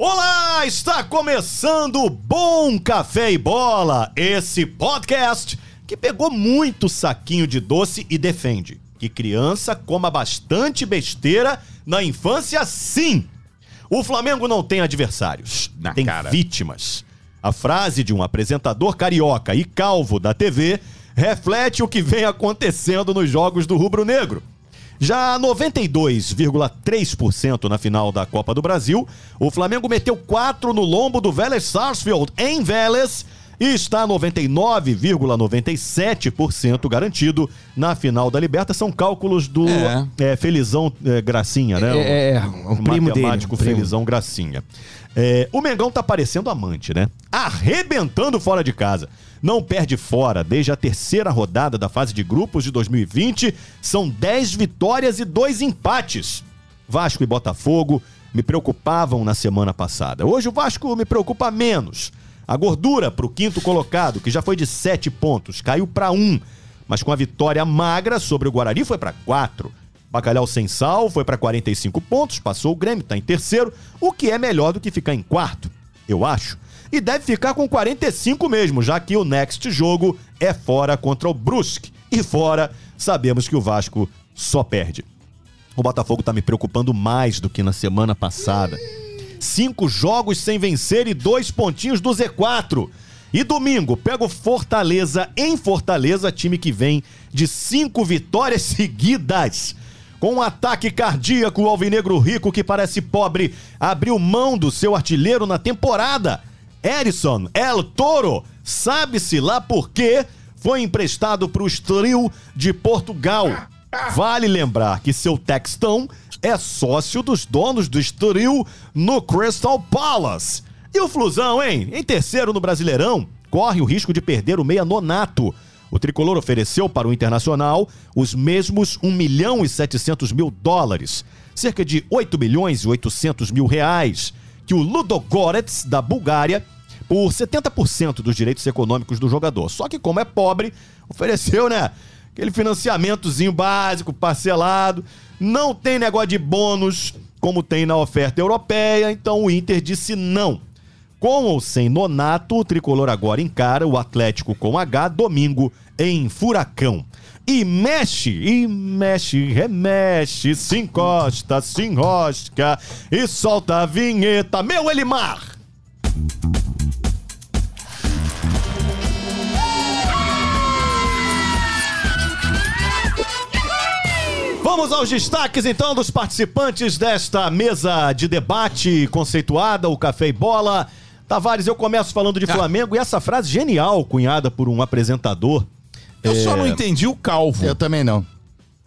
Olá, está começando o Bom Café e Bola, esse podcast que pegou muito saquinho de doce e defende que criança coma bastante besteira na infância, sim. O Flamengo não tem adversários, Na tem cara. vítimas. A frase de um apresentador carioca e calvo da TV reflete o que vem acontecendo nos jogos do rubro-negro. Já 92,3% na final da Copa do Brasil, o Flamengo meteu 4 no lombo do Vélez Sarsfield em Vélez e está 99,97% garantido na final da Liberta. São cálculos do É. é, Felizão é, Gracinha, né? É, é, o primo dele, matemático o primo. Felizão Gracinha. É, o Mengão tá parecendo amante, né? Arrebentando fora de casa. Não perde fora desde a terceira rodada da fase de grupos de 2020. São 10 vitórias e 2 empates. Vasco e Botafogo me preocupavam na semana passada. Hoje o Vasco me preocupa menos. A gordura pro quinto colocado, que já foi de 7 pontos, caiu para 1. Mas com a vitória magra sobre o Guarani foi para 4. Bacalhau sem sal foi para 45 pontos, passou o Grêmio, tá em terceiro, o que é melhor do que ficar em quarto, eu acho. E deve ficar com 45 mesmo, já que o next jogo é fora contra o Brusque. E fora, sabemos que o Vasco só perde. O Botafogo tá me preocupando mais do que na semana passada. Cinco jogos sem vencer e dois pontinhos do Z4. E domingo, pega o Fortaleza em Fortaleza, time que vem de cinco vitórias seguidas. Com um ataque cardíaco, o Alvinegro Rico, que parece pobre, abriu mão do seu artilheiro na temporada. Erison El Toro, sabe-se lá por quê, foi emprestado para o Estoril de Portugal. Vale lembrar que seu textão é sócio dos donos do Estoril no Crystal Palace. E o Flusão, hein? Em terceiro no Brasileirão, corre o risco de perder o meia nonato. O tricolor ofereceu para o Internacional os mesmos 1 milhão e 700 mil dólares, cerca de 8 milhões e 800 mil reais, que o Ludogorets, da Bulgária, por 70% dos direitos econômicos do jogador. Só que, como é pobre, ofereceu, né? Aquele financiamentozinho básico, parcelado. Não tem negócio de bônus, como tem na oferta europeia, então o Inter disse não. Com ou sem Nonato, o tricolor agora encara o Atlético com H domingo em Furacão. E mexe, e mexe, remexe, se encosta, se enrosca e solta a vinheta. Meu Elimar! Vamos aos destaques então dos participantes desta mesa de debate conceituada, o Café e Bola. Tavares, eu começo falando de Flamengo e essa frase genial, cunhada por um apresentador. Eu só não entendi o calvo. Eu também não.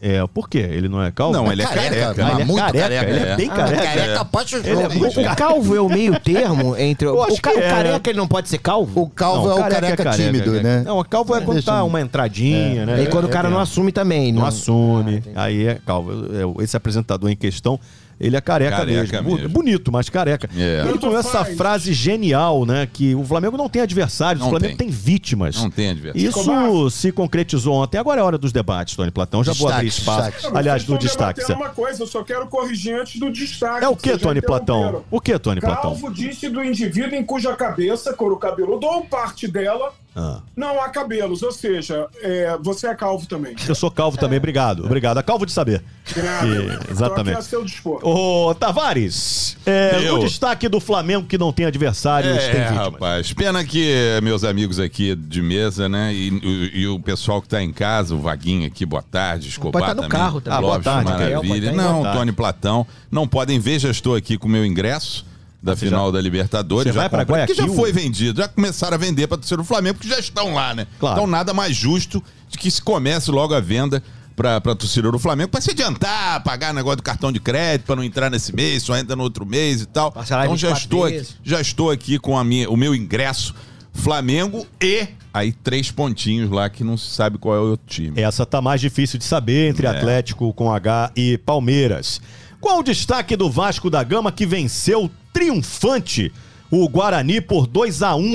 É, por quê? Ele não é calvo? Não, ele é careca. Ah, ele é muito careca, careca, ele é é. bem Ah, careca. careca pode ser Ele é muito O O calvo é o meio termo entre. Eu acho O, ca- que o é. careca ele não pode ser calvo? O calvo Não, é o careca, é tímido, careca. né? Não, o calvo é quando tá eu- uma entradinha, né? E quando o cara É, não é. assume também. não Não, assume. Aí é calvo. É, Esse apresentador em questão, ele é careca, Careca mesmo. mesmo. Bonito, mas careca. É. Ele com essa frase genial, né? Que o Flamengo não tem adversários, o Não Flamengo tem, tem. vítimas. Não tem adversário. Isso se concretizou ontem. Agora é hora dos debates, Tony Platão. Já vou abrir espaço. destaques. Aliás, do destaque. uma coisa, eu só quero corrigir antes do destaque. É o que, Tony Platão? O que, Tony Platão? Calvo disse do indivíduo em cuja cabeça, couro cabeludo, ou parte dela, Ah. não há cabelos. Ou seja, é, você é calvo também. Eu sou calvo também, obrigado. Obrigado. É calvo de saber. Que- exatamente. a seu dispor. Ô, Tavares, é, Eu. o destaque do Flamengo que não tem adversários, tem É, vítimas. rapaz. Pena que meus amigos aqui de mesa, né? E, e- e o pessoal que tá em casa, o Vaguinho aqui, boa tarde, Escobar Pode tá no também. carro também. Ah, boa Lopes, tarde, maravilha. Pode tá não. Tony Platão. Não podem ver, já estou aqui com o meu ingresso da Você final já- da Libertadores. Você vai já pra comprei, que já Guayaquil? foi vendido. Já começaram a vender para torcer do Flamengo, porque já estão lá, né? Claro. Então nada mais justo de que se comece logo a venda pra, pra torcedor do Flamengo, pra se adiantar, pagar negócio do cartão de crédito, pra não entrar nesse mês, só entra no outro mês e tal. Parcelar então já 24 estou, aqui, já estou aqui com a minha, o meu ingresso Flamengo e aí três pontinhos lá que não se sabe qual é o outro time. Essa tá mais difícil de saber entre É. Atlético com H e Palmeiras. Qual o destaque do Vasco da Gama que venceu triunfante o Guarani por 2 a 1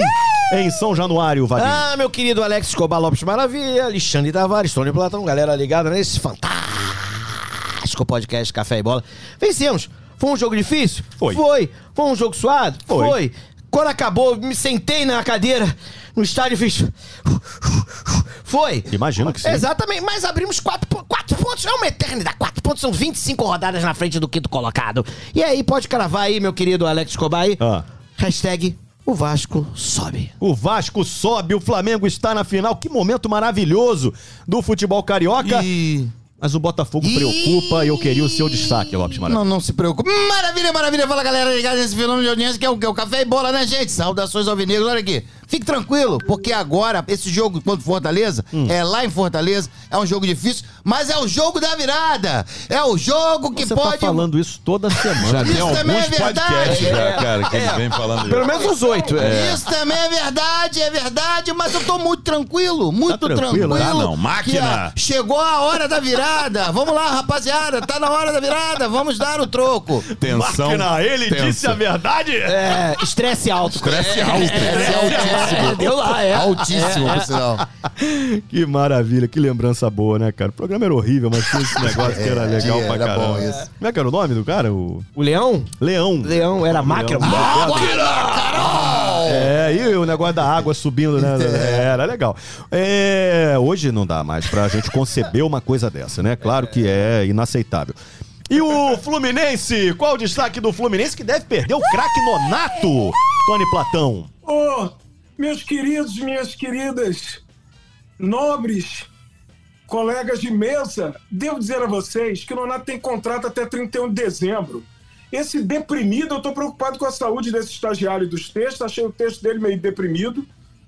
em São Januário, Vadinho? Ah, meu querido Alex Escobar Lopes Maravilha, Alexandre Tavares, Tony Platão, galera ligada nesse fantástico podcast Café e Bola. Vencemos Foi um jogo difícil? Foi. Foi. Foi um jogo suado? Foi. Quando acabou, me sentei na cadeira no estádio fiz. Foi. Imagino que sim. Exatamente, mas abrimos quatro, quatro pontos. É uma eternidade. Quatro pontos são 25 rodadas na frente do quinto colocado. E aí, pode cravar aí, meu querido Alex Escobar aí. Ah. Hashtag o Vasco sobe. O Vasco sobe, o Flamengo está na final. Que momento maravilhoso do futebol carioca. E... Mas o Botafogo preocupa e eu queria o seu destaque, Lopes Maravilha. Não, não se preocupe. Maravilha, maravilha. Fala, galera, ligada nesse fenômeno de audiência que é o, que é o café e bola, né, gente? Saudações alvinegros. Olha aqui. Fique tranquilo, porque agora, esse jogo contra o Fortaleza, Hum. é lá em Fortaleza, é um jogo difícil, mas é o jogo da virada. É o jogo que Você pode... tá falando isso toda semana. Já tem Isso também alguns é verdade. já, É. cara, que ele vem falando Pelo menos uns oito. É. Isso também é verdade, é verdade, mas eu tô muito tranquilo, muito Tá tranquilo, tranquilo. tá não, máquina. que, ó, chegou a hora da virada. Vamos lá, rapaziada, tá na hora da virada, vamos dar o troco. Tensão. Máquina, ele tensa. disse a verdade? É, estresse alto. Estresse alto. Esse é altíssimo. É, deu lá, é. Altíssimo, por sinal. Que maravilha, que lembrança boa, né, cara? O programa era horrível, mas tinha esse negócio que era É, legal pra era caramba. bom isso. Como é que era o nome do cara? O O Leão? Leão. Leão era máquina. É, e o negócio da água subindo, né? Era legal. É, hoje não dá mais pra gente conceber uma coisa dessa, né? Claro que é inaceitável. E o Fluminense? Qual o destaque do Fluminense que deve perder o craque Nonato? Tony Platão. Ô, meus queridos, minhas queridas, nobres colegas de mesa, devo dizer a vocês que o Nonato tem contrato até 31 de dezembro. Esse deprimido, eu estou preocupado com a saúde desse estagiário dos textos, achei o texto dele meio deprimido.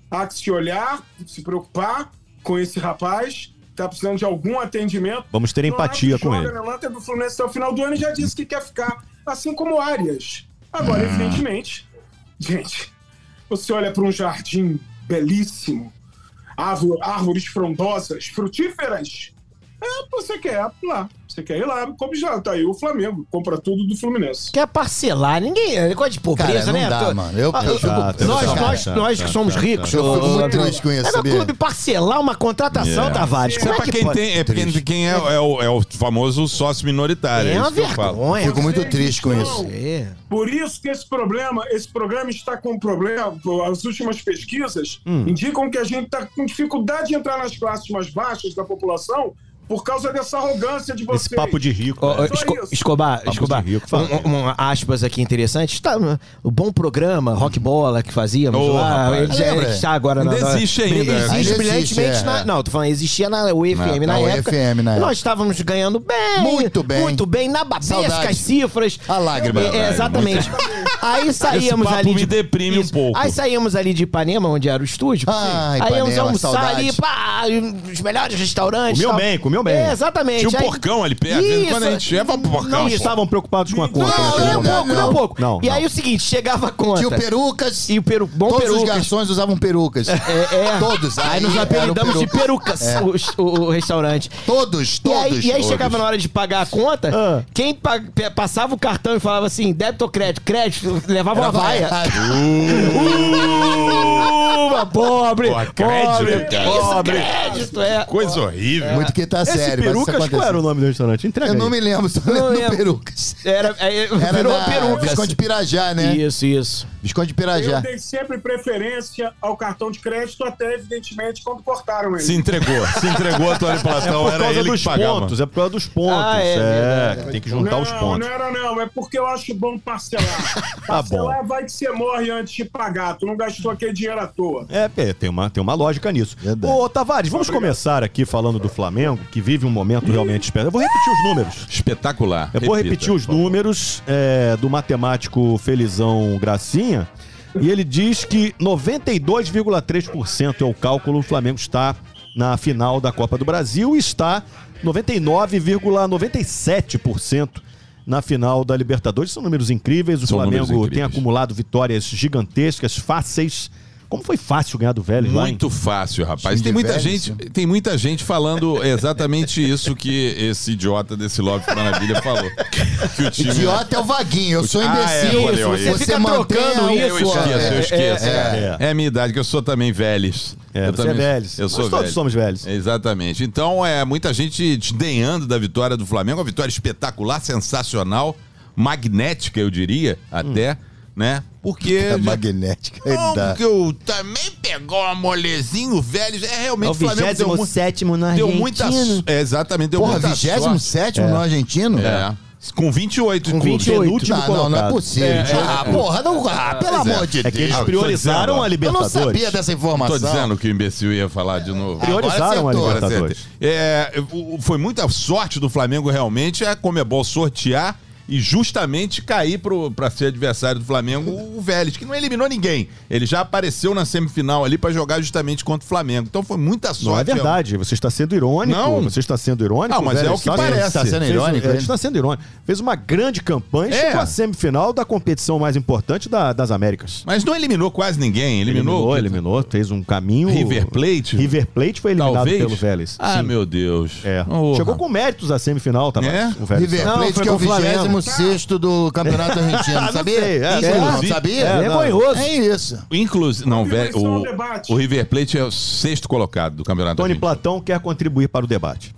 Há que se olhar, se preocupar com esse rapaz, está precisando de algum atendimento. Vamos ter empatia com ele. na lata do Fluminense até o final do ano e já disse que quer ficar, assim como Arias. Agora, evidentemente, gente, você olha para um jardim belíssimo, árvor- árvores frondosas, frutíferas. É, você quer ir lá. Você quer ir lá, como já tá aí o Flamengo, compra tudo do Fluminense. Quer parcelar? Ninguém. É coisa de pobreza, Cara, não né? dá, Tô- mano. Eu- Ah, eu fico- Chato, nós, nós, nós que somos ricos. Eu fico muito triste com isso, É no clube parcelar uma contratação, É. Tavares. Como é é pra que quem pode? tem, é porque quem é, é o, é o famoso sócio minoritário. É É uma eu vergonha. Fico muito triste com isso. É. Por isso que esse problema, esse programa está com problema. As últimas pesquisas Hum. indicam que a gente está com dificuldade de entrar nas classes mais baixas da população por causa dessa arrogância de vocês. Esse papo de rico. Né? Só Esco- isso. Escobar, Papo Escobar, de rico, um, um, aspas aqui interessantes. Tá, o bom programa, rock bola que fazíamos Ô, lá. rapaz. já- está agora na. Ainda na- existe ainda. Existe Ainda brilhantemente existe, é. na. Não, tô falando, existia na UFM na, na época. UFM na época. Nós estávamos ganhando bem. Muito bem. Muito bem, na babesca, as cifras. A lágrima. É, é, exatamente. Aí saíamos papo ali. me deprime um pouco. Aí saíamos ali de Ipanema, onde era o estúdio. Ai, aí íamos almoçar saudade. ali, pá, os melhores restaurantes. Comeu tal. bem, comeu bem. É, exatamente. Tinha um Aí- porcão ali perto. de em Quando a gente ia pra porcão. Não pô. estavam preocupados com a conta Não, naquele Não, um momento. pouco, não, um pouco. Não, e não. aí o seguinte, chegava a conta. Tio Perucas. E o peru, bom Todos os perucas. garçons usavam perucas. É, é. Todos. Aí nos era o apelidamos de perucas. perucas o, o- o restaurante. Todos, E aí, todos. e aí todos. chegava na hora de pagar a conta, Ah. quem pa- passava o cartão e falava assim, débito ou crédito? Crédito, levava uma vaia. vaiado. Uma pobre, Porra, crédito, pobre, Pobre. crédito, é. Coisa horrível. Muito que tá Esse sério, perucas, qual era o nome do restaurante? Entrega Eu não aí. me lembro, só Não lembro do. Perucas. Era, é, Era virou na perucas. Visconde de Pirajá, né? Isso, isso. Visconde de Eu Pirajá. dei sempre preferência ao cartão de crédito, até evidentemente quando cortaram ele. Se entregou. Se entregou a Tony Platão. Por era ele dos que pagava. pontos, é por causa dos pontos. Ah, é é, verdade. tem que juntar não, os pontos. Não era não, é porque eu acho bom parcelar. Tá bom. parcelar vai que você morre antes de pagar, tu não gastou aquele dinheiro à toa. É, é, tem uma, tem uma lógica nisso. Verdade. Ô, Tavares, vamos começar aqui falando do Flamengo, que vive um momento realmente esperado. Eu vou repetir os números. Espetacular. Eu vou Repita, repetir os números é, do matemático Felizão Gracinha. E ele diz que 92,3% é o cálculo. O Flamengo está na final da Copa do Brasil e está 99,97% na final da Libertadores. São números incríveis. O São Flamengo números tem incríveis. acumulado vitórias gigantescas, fáceis. Como foi fácil ganhar do Vélez lá, hein? Muito fácil, rapaz. Tem muita, gente, tem muita gente falando exatamente isso que esse idiota desse Lopes Maravilha falou. Que o time... Idiota é o Vaguinho, eu sou Ah, é, imbecil. valeu você Você fica mantém trocando a- Eu isso, esqueço, eu é, esqueço. é, É, é. a minha idade, que eu sou também velhos. É, eu você também, é velho. Eu sou Nós todos velho. somos velhos. Exatamente. Então, é muita gente desdenhando da vitória do Flamengo. Uma vitória espetacular, sensacional. magnética, eu diria, até, né? Porque. É já- magnética. Não, dá. porque eu também pegou uma molezinho velho. É realmente É o o Flamengo deu, mu- 27 no deu muita. Argentino. É, exatamente, deu Porra, muita 27 no argentino? É. Com 28 Com clubes. 28. Penúltimo Não, não, não é possível. ah, porra, não, ah, pelo amor de É que Deus. eles priorizaram dizendo, a Eu não Libertadores. sabia dessa informação. Tô dizendo que o imbecil ia falar de novo. Priorizaram a. Libertadores. É, foi muita sorte do Flamengo realmente a Comebol sortear e justamente cair para ser adversário do Flamengo o Vélez, que não eliminou ninguém. Ele já apareceu na semifinal ali para jogar justamente contra o Flamengo. Então foi muita sorte. Não é verdade, você está sendo irônico. Não. Você está sendo irônico. Não, mas Vélez é o que parece. Está sendo irônico. É, está sendo irônico. Fez uma grande campanha, é. chegou à semifinal da competição mais importante da, das Américas. Mas não eliminou quase ninguém. Eliminou, eliminou, eliminou fez um caminho. River Plate? River Plate foi eliminado Talvez. pelo Vélez. Ah, Sim. meu Deus. É. Oh, Chegou com méritos a semifinal, tá? É? O River Plate, não, que é o 20 Tá. sexto do Campeonato ah, Argentino, sabia? Sei, é, Inclusive, sabia? É, é, é vergonhoso. É isso. Inclusive, não, velho, é o, o, River Plate é o sexto colocado do Campeonato Tony Argentino. Platão quer contribuir para o debate.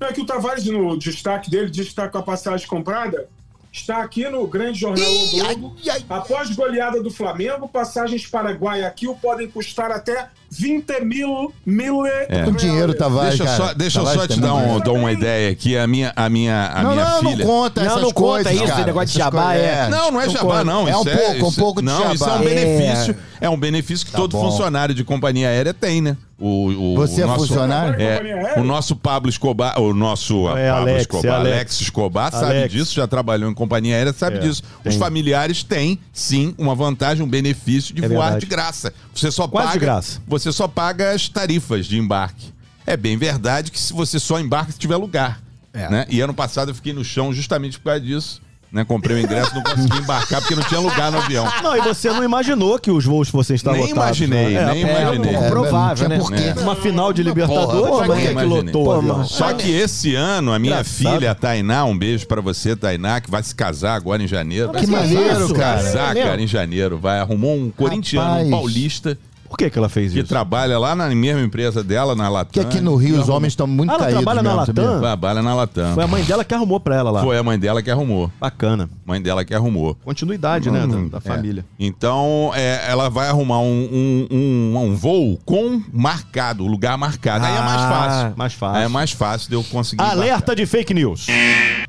É que o Tavares, no destaque dele, diz que está com a passagem comprada. Está aqui no grande jornal I, o Globo. Após goleada do Flamengo, passagens para Guayaquil podem custar até 20 mil mil É. O dinheiro, Tavares, Deixa eu cara. só, deixa eu só te dar, um, dar uma ideia aqui. A minha, a minha, a Não, minha não, filha. não conta Não, essas não conta coisas, isso, cara. esse negócio de Essas jabá coisas, é- Não, não é Não jabá, conta. não. É um Isso pouco, um isso- pouco de Não, isso é um jabá. benefício. É, um benefício que Tá todo bom. funcionário de companhia aérea tem, né? O, o, Você o é nosso, funcionário? É, o nosso Pablo Escobar, o nosso É, Pablo Alex, Escobar, é Alex. Alex. Escobar, sabe Alex. disso, já trabalhou em companhia aérea, sabe É, disso. Os tem. familiares têm, sim, uma vantagem, um benefício de É voar verdade. de graça. Você só Quase paga, de graça. Você só paga as tarifas de embarque. É bem verdade que se você só embarca se tiver lugar. É. Né? E ano passado eu fiquei no chão justamente por causa disso. Né? Comprei o ingresso, não consegui embarcar porque não tinha lugar no avião. Não, e você não imaginou que os voos fossem estar Nem lotados. imaginei, né? nem é, imaginei. pouco É, provável, né? tinha porquê. Uma final de Libertadores, porra, pra que que lotou o Pô, avião? mano. Só que esse ano, a minha Engraçado. filha, a Tainá, um beijo pra você, Tainá, que vai se casar agora em janeiro. Que Vai se maneiro, casar, cara. Casar, É cara, em janeiro. Vai, arrumou um corintiano, um paulista, Por que, que ela fez que isso? trabalha lá na mesma empresa dela, na Latam. Porque aqui no Rio os homens estão muito Ah, ela caídos trabalha na mesmo, sabia? Latam? Trabalha na Latam. Foi a mãe dela que arrumou pra ela lá. Foi a mãe dela que arrumou. Bacana. Mãe dela que arrumou. Continuidade, né, da, da família. Então, é, ela vai arrumar um, um, um, um voo com marcado, lugar marcado. Aí é mais Ah, fácil. mais fácil. Aí é mais fácil de eu conseguir. Alerta de fake news.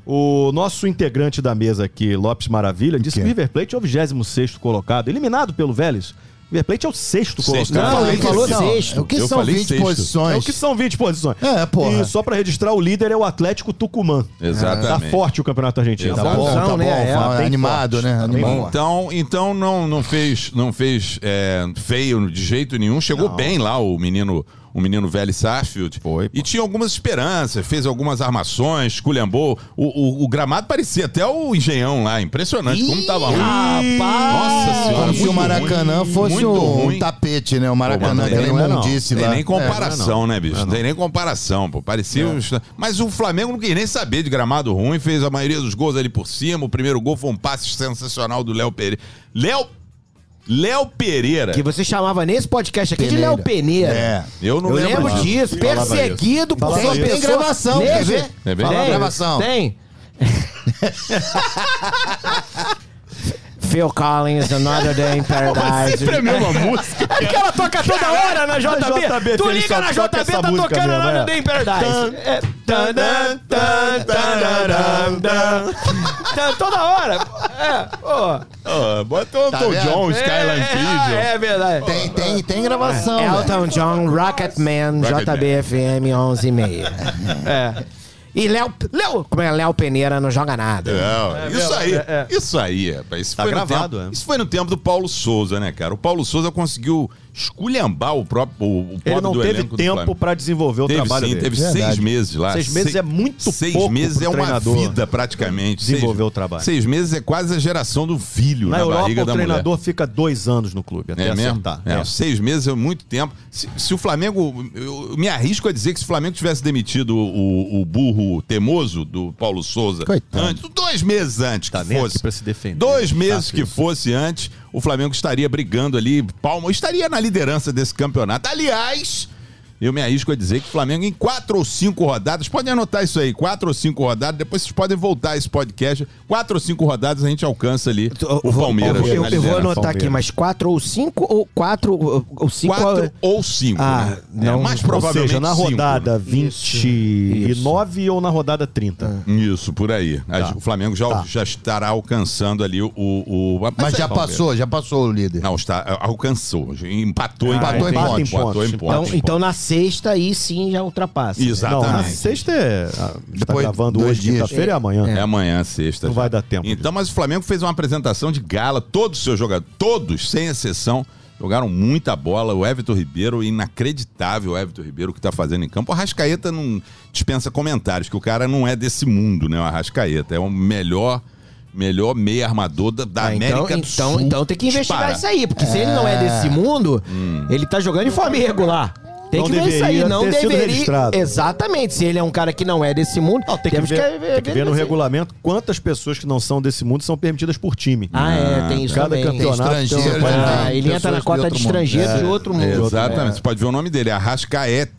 O nosso integrante da mesa aqui, Lopes Maravilha, disse que o River Plate é o 26 colocado, eliminado pelo Vélez. O River Plate é o sexto Sexto. colocado. Não, Não, ele falou sexto. O que Eu são falei 20 sexto. posições? É o que são 20 posições. É, porra. E só pra registrar, o líder é o Atlético Tucumã. Exatamente. Tá forte o campeonato argentino. Tá Tá bom, Bonzão, tá bom. né? É, bem animado, forte, né? tá Animado. Então, então não, não fez, não fez é, feio de jeito nenhum. Chegou bem lá o menino, o menino velho Sarsfield. Foi, pô. E tinha algumas esperanças, fez algumas armações, esculhambou. O, o, o gramado parecia até o engenhão lá. Impressionante como tava ruim. Nossa senhora. Como se o Maracanã ruim, fosse um ruim. tapete, né? O Maracanã, Pô, aquela não é não. imundice Tem lá. nem É. comparação, né, bicho? Não é Não tem nem comparação, pô. Parecia. uns- Mas o Flamengo não queria nem saber de gramado ruim, fez a maioria dos gols ali por cima. O primeiro gol foi um passe sensacional do Léo Pereira. Léo. Léo Pereira. Que você chamava nesse podcast aqui de Peneira. Léo Peneira. É. Eu não Eu lembro, lembro disso, perseguido por sua isso. Tem pessoa. gravação, Nesse- quer ver? É Tem, gravação. Tem. Phil Collins, Another Day in Paradise. Sempre a mesma música. É porque ela toca toda hora na JB. JB, tu liga na JB, tá tocando mesmo, Another é. Day in Paradise. É. Tan, tan, tan, tararam, tan. Tan, Toda hora. É, pô. Ah, bota o Tá Elton vendo? John, Skyline é, Pigeon. É, é verdade. Tem, tem, tem gravação. velho. Elton John, Rocketman, Rocketman. JBFM 11 e meia. É. E Léo, Léo, como é Léo Peneira não joga nada. Não, isso aí, é, é. isso aí, rapaz. Isso Tá foi gravado, tempo, é. Isso foi no tempo do Paulo Souza, né, cara? O Paulo Souza conseguiu esculhambar o próprio o, o Ele não do teve tempo pra desenvolver o Teve trabalho sim, dele. teve Verdade. seis meses lá. Seis meses é muito Seis pouco meses pro é uma treinador vida praticamente. desenvolver seis, o trabalho. Seis meses é quase a geração do filho Na na, Europa, barriga o da treinador mulher. fica dois anos no clube, até É mesmo? acertar. É, É. Seis meses é muito tempo. Se, se o Flamengo. Eu, me arrisco a dizer que se o Flamengo tivesse demitido o, o burro teimoso do Paulo Souza Coitado. antes, dois meses antes Tá que fosse. pra se defender. Dois meses Chato que isso. fosse antes, o Flamengo estaria brigando ali, palma, estaria na liderança desse campeonato. Aliás, eu me arrisco a dizer que o Flamengo, em quatro ou cinco rodadas, podem anotar isso aí, quatro ou cinco rodadas, depois vocês podem voltar a esse podcast. Quatro ou cinco rodadas a gente alcança ali o Palmeiras. Eu, eu vou anotar aqui, Palmeiras. mas quatro ou cinco ou quatro ou- ou cinco. Quatro ou cinco. Ah, né? não. é, mais Ou provavelmente seja, na cinco. rodada Isso. 29 ou na rodada 30. Isso, por aí. Tá. O Flamengo já, Tá. já estará alcançando ali o. o, o- Mas já é, passou, já passou o líder. Não, está, alcançou. Empatou, Empatou em pontos. pontos. Empatou em Então, pontos. Então, então na sexta aí sim já ultrapassa. Exatamente. Não, na sexta é. a- Está Depois, gravando dois hoje, quinta-feira e amanhã. É amanhã, sexta. Não já. vai dar tempo Então, mas o Flamengo fez uma apresentação de gala. Todos os seus jogadores, todos, sem exceção, jogaram muita bola. O Everton Ribeiro, inacreditável o Everton Ribeiro que está fazendo em campo. O Arrascaeta não dispensa comentários, que o cara não é desse mundo, né? O Arrascaeta é o melhor. Melhor meia armador da, da Ah, então, América do então, Sul. então tem que investigar Dispara. isso aí, porque se ele não é desse mundo, ele tá jogando em forma irregular. Tem Não que ver isso aí, não deveria. registrado. Exatamente, se ele é um cara que não é desse mundo, Não, tem que, temos ver, tem que ver no regulamento quantas pessoas que não são desse mundo são permitidas por time. Ah, é, tem isso Cada também. campeonato Tem estrangeiro, né? Ah, ele entra na de cota de mundo. estrangeiro É, de outro mundo. Exatamente. Você pode ver o nome dele, Arrascaeta.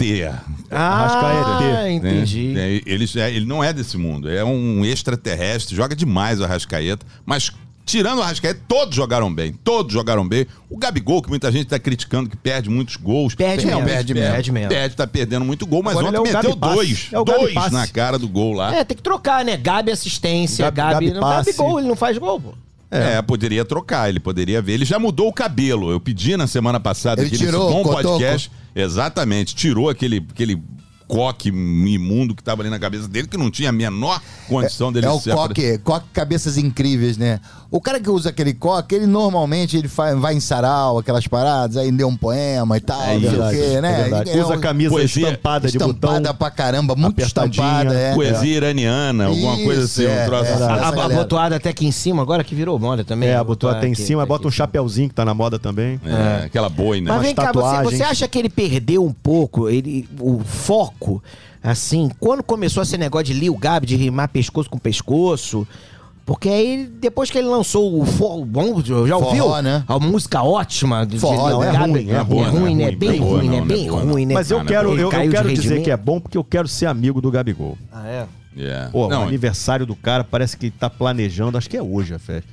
Ah, Arrascaeta. né? entendi. É, Ele, é, ele não é desse mundo, é um extraterrestre, joga demais o Arrascaeta, mas tirando o Arrascaeta, todos jogaram bem, todos jogaram bem. O Gabigol, que muita gente tá criticando, que perde muitos gols. Perde mesmo, perde mesmo. perde mesmo. Perde, tá perdendo muito gol, mas Agora é ontem o meteu Gabi dois, É o dois Passe. na cara do gol lá. É, tem que trocar, né? Gabi assistência, Gabi- Gabi, Gabi não. Gabi gol, ele não faz gol, pô. É. poderia trocar, ele poderia ver. Ele já mudou o cabelo. Eu pedi na semana passada Ele aqui tirou o bom cotoco. podcast. Exatamente, tirou aquele, aquele coque imundo que tava ali na cabeça dele, que não tinha a menor condição dele É o se apre- coque, coque cabeças incríveis, né? O cara que usa aquele coque, ele normalmente ele vai em sarau, aquelas paradas, aí lê um poema e tal, É não sei o quê, né? é verdade. É Usa camisa poesia estampada de estampada botão. pra caramba, muito estampada, é. Poesia iraniana, alguma coisa Isso, assim, é, um troço é. assim. A, Essa a, a botoada até aqui em cima, agora que virou moda também. É, botou até em aqui, cima, aqui bota um chapeuzinho que tá na moda também. É, aquela boina. Mas vem cá, você, você acha que ele perdeu um pouco ele, o foco, assim, quando começou esse negócio de Lil Gabi, de rimar pescoço com pescoço? Porque aí, depois que ele lançou o forró, bom, já ouviu? Forró, né? A música ótima de Forró, de Lil né? É Gabi. ruim, é é boa, ruim, não é né? ruim, Bem não é boa, ruim, né? não, Bem não ruim, né? Mas eu quero, ele eu, eu quero dizer que é bom porque eu quero ser amigo do Gabigol. Ah, é? É. Pô, não, o aniversário do cara parece que tá planejando, acho que é hoje a festa.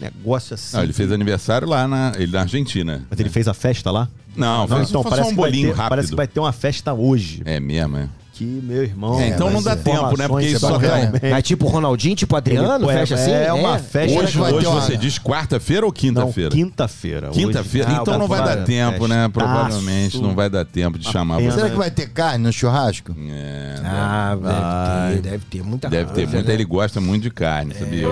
Negócio assim. não, ele fez aniversário lá na, ele, na Argentina. Mas ele fez a festa lá? Não, fez então só parece, um bolinho ter, rápido. parece que vai ter uma festa hoje. É mesmo, é. Que, meu irmão. É, então não dá tempo, né? Porque isso só são tá- realmente- Mas tipo Ronaldinho, tipo Adriano, Ele- fecha assim? É uma festa. Hoje, vai hoje ter uma- você diz quarta-feira ou quinta-feira? quinta-feira. Hoje- Quinta-feira. Ah, então não vai dar tempo, né? Provavelmente não vai dar tempo de chamar você. Será que vai ter carne no churrasco? É, Ah, deve Vai. ter, deve ter muita deve ter muito. né? Ele gosta muito de carne, sabia?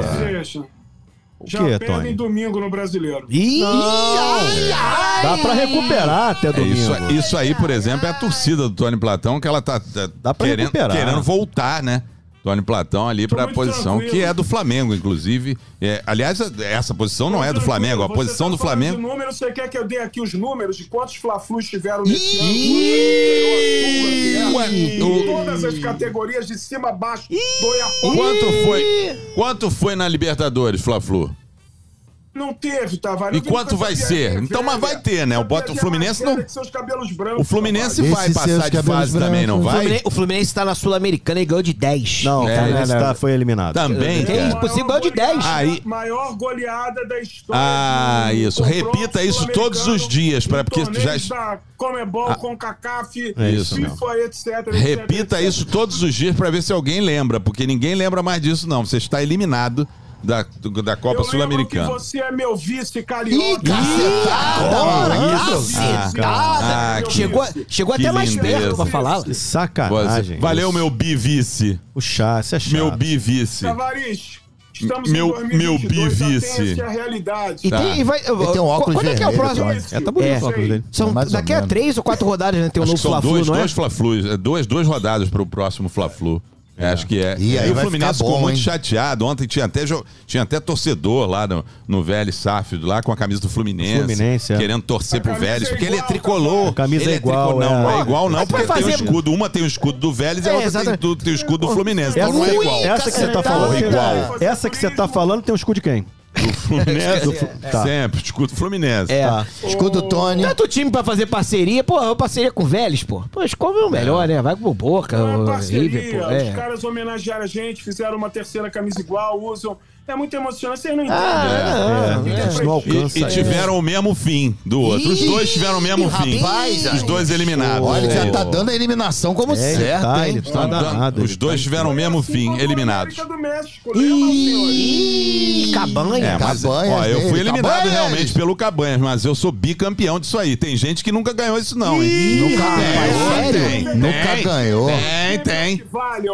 Seja, já perdem Tony? domingo no brasileiro. Ih, ai, ai. Dá pra recuperar até É domingo. isso, isso aí, por exemplo, é a torcida do Tony Platão, que ela tá, tá querendo, recuperar. querendo voltar, né? Tony Platão ali pra muito posição tranquilo. que é do Flamengo, inclusive. É, aliás, essa posição não é do Flamengo. A Você posição tá do Flamengo. De número, você quer que eu dê aqui os números de quantos Fla-Flus tiveram nesse Ih! ano? Ué, o- todas as categorias de cima a baixo. A. Quanto foi, quanto foi na Libertadores, Fla-Flu? Não teve, Tavares. E quanto vai ser? Então, mas vai ter, né? O Bota- o Fluminense não- brancos, O Fluminense vai seus passar de fase também, não vai? O Fluminense tá na Sul-Americana e ganhou de 10. Não, É, o Fluminense tá- foi eliminado. Também, Tem cara. impossível ganhou de 10. Aí- Maior goleada da história. Ah, do isso. Repita isso todos os dias, pra- em porque já- Comebol, CONCACAF, É isso FIFA, etc, etc. Repita etc. isso todos os dias pra ver se alguém lembra, porque ninguém lembra mais disso, não. Você está eliminado da, da Copa Sul-Americana. que você é meu vice Ih, carioca. cacetada! Agora, cacetada. Ah, que- chegou chegou até mais lindeza. perto pra falar. Que Você- sacanagem. Valeu, isso. meu bivice. O chá, isso é chato. Meu bivice. Tavares, estamos Meu- em 2022, meu bivice. E, Tá. tem, e vai, tem um óculos Quando é que é o próximo? É, tá bonito É. o óculos dele. São, Mais ou daqui a três ou quatro rodadas, né? Tem o Acho novo Fla-Flu, dois, não é? dois Fla-Flus, é, duas, duas rodadas pro próximo Fla-Flu. É, Acho que é. E aí o Fluminense ficou bom, muito hein? chateado. Ontem tinha até, jo- tinha até torcedor lá no, no Vélez Sáfio, lá com a camisa do Fluminense. Fluminense, é. Querendo torcer pro Vélez, é porque ele é tricolor. A camisa Ele é igual, tricolor. Não, é. é igual não, porque vai tem o fazer- escudo. Uma tem o escudo do Vélez e a É, outra exatamente. tem, do- tem o escudo do Fluminense. Essa, Então não é igual. essa que você tá falando, essa que você tá falando tem o escudo de quem? Do Fluminense. Tá. Sempre, escuto o Fluminense. É. Tá. Escuta o Tony. Tanto time pra fazer parceria, pô, parceria com o Vélez, pô. Pô, escolhe o melhor, né? Vai com o Boca, É uma o parceria, River, pô. os É. caras homenagearam a gente, fizeram uma terceira camisa igual, usam. É muito emocionante, vocês não entendem. Ah, Fica é. Não alcança. E, e tiveram o mesmo fim do outro. Os dois tiveram o mesmo fim. rapaz, Os dois eliminados. Olha, ele já É. tá dando a eliminação como É, ele certo, tá, hein? ele tá danado. Os ele dois tá- tiveram o mesmo Assim fim, eliminados. Do México? Ih, Cabanha. É, mas, Cabanhas ó, eu fui eliminado Cabanhas. realmente pelo Cabanhas, mas eu sou bicampeão disso aí. Tem gente que nunca ganhou isso não, hein? Nunca Tem, ganhou, sério? tem, Nunca tem, ganhou. Tem, tem. Vale.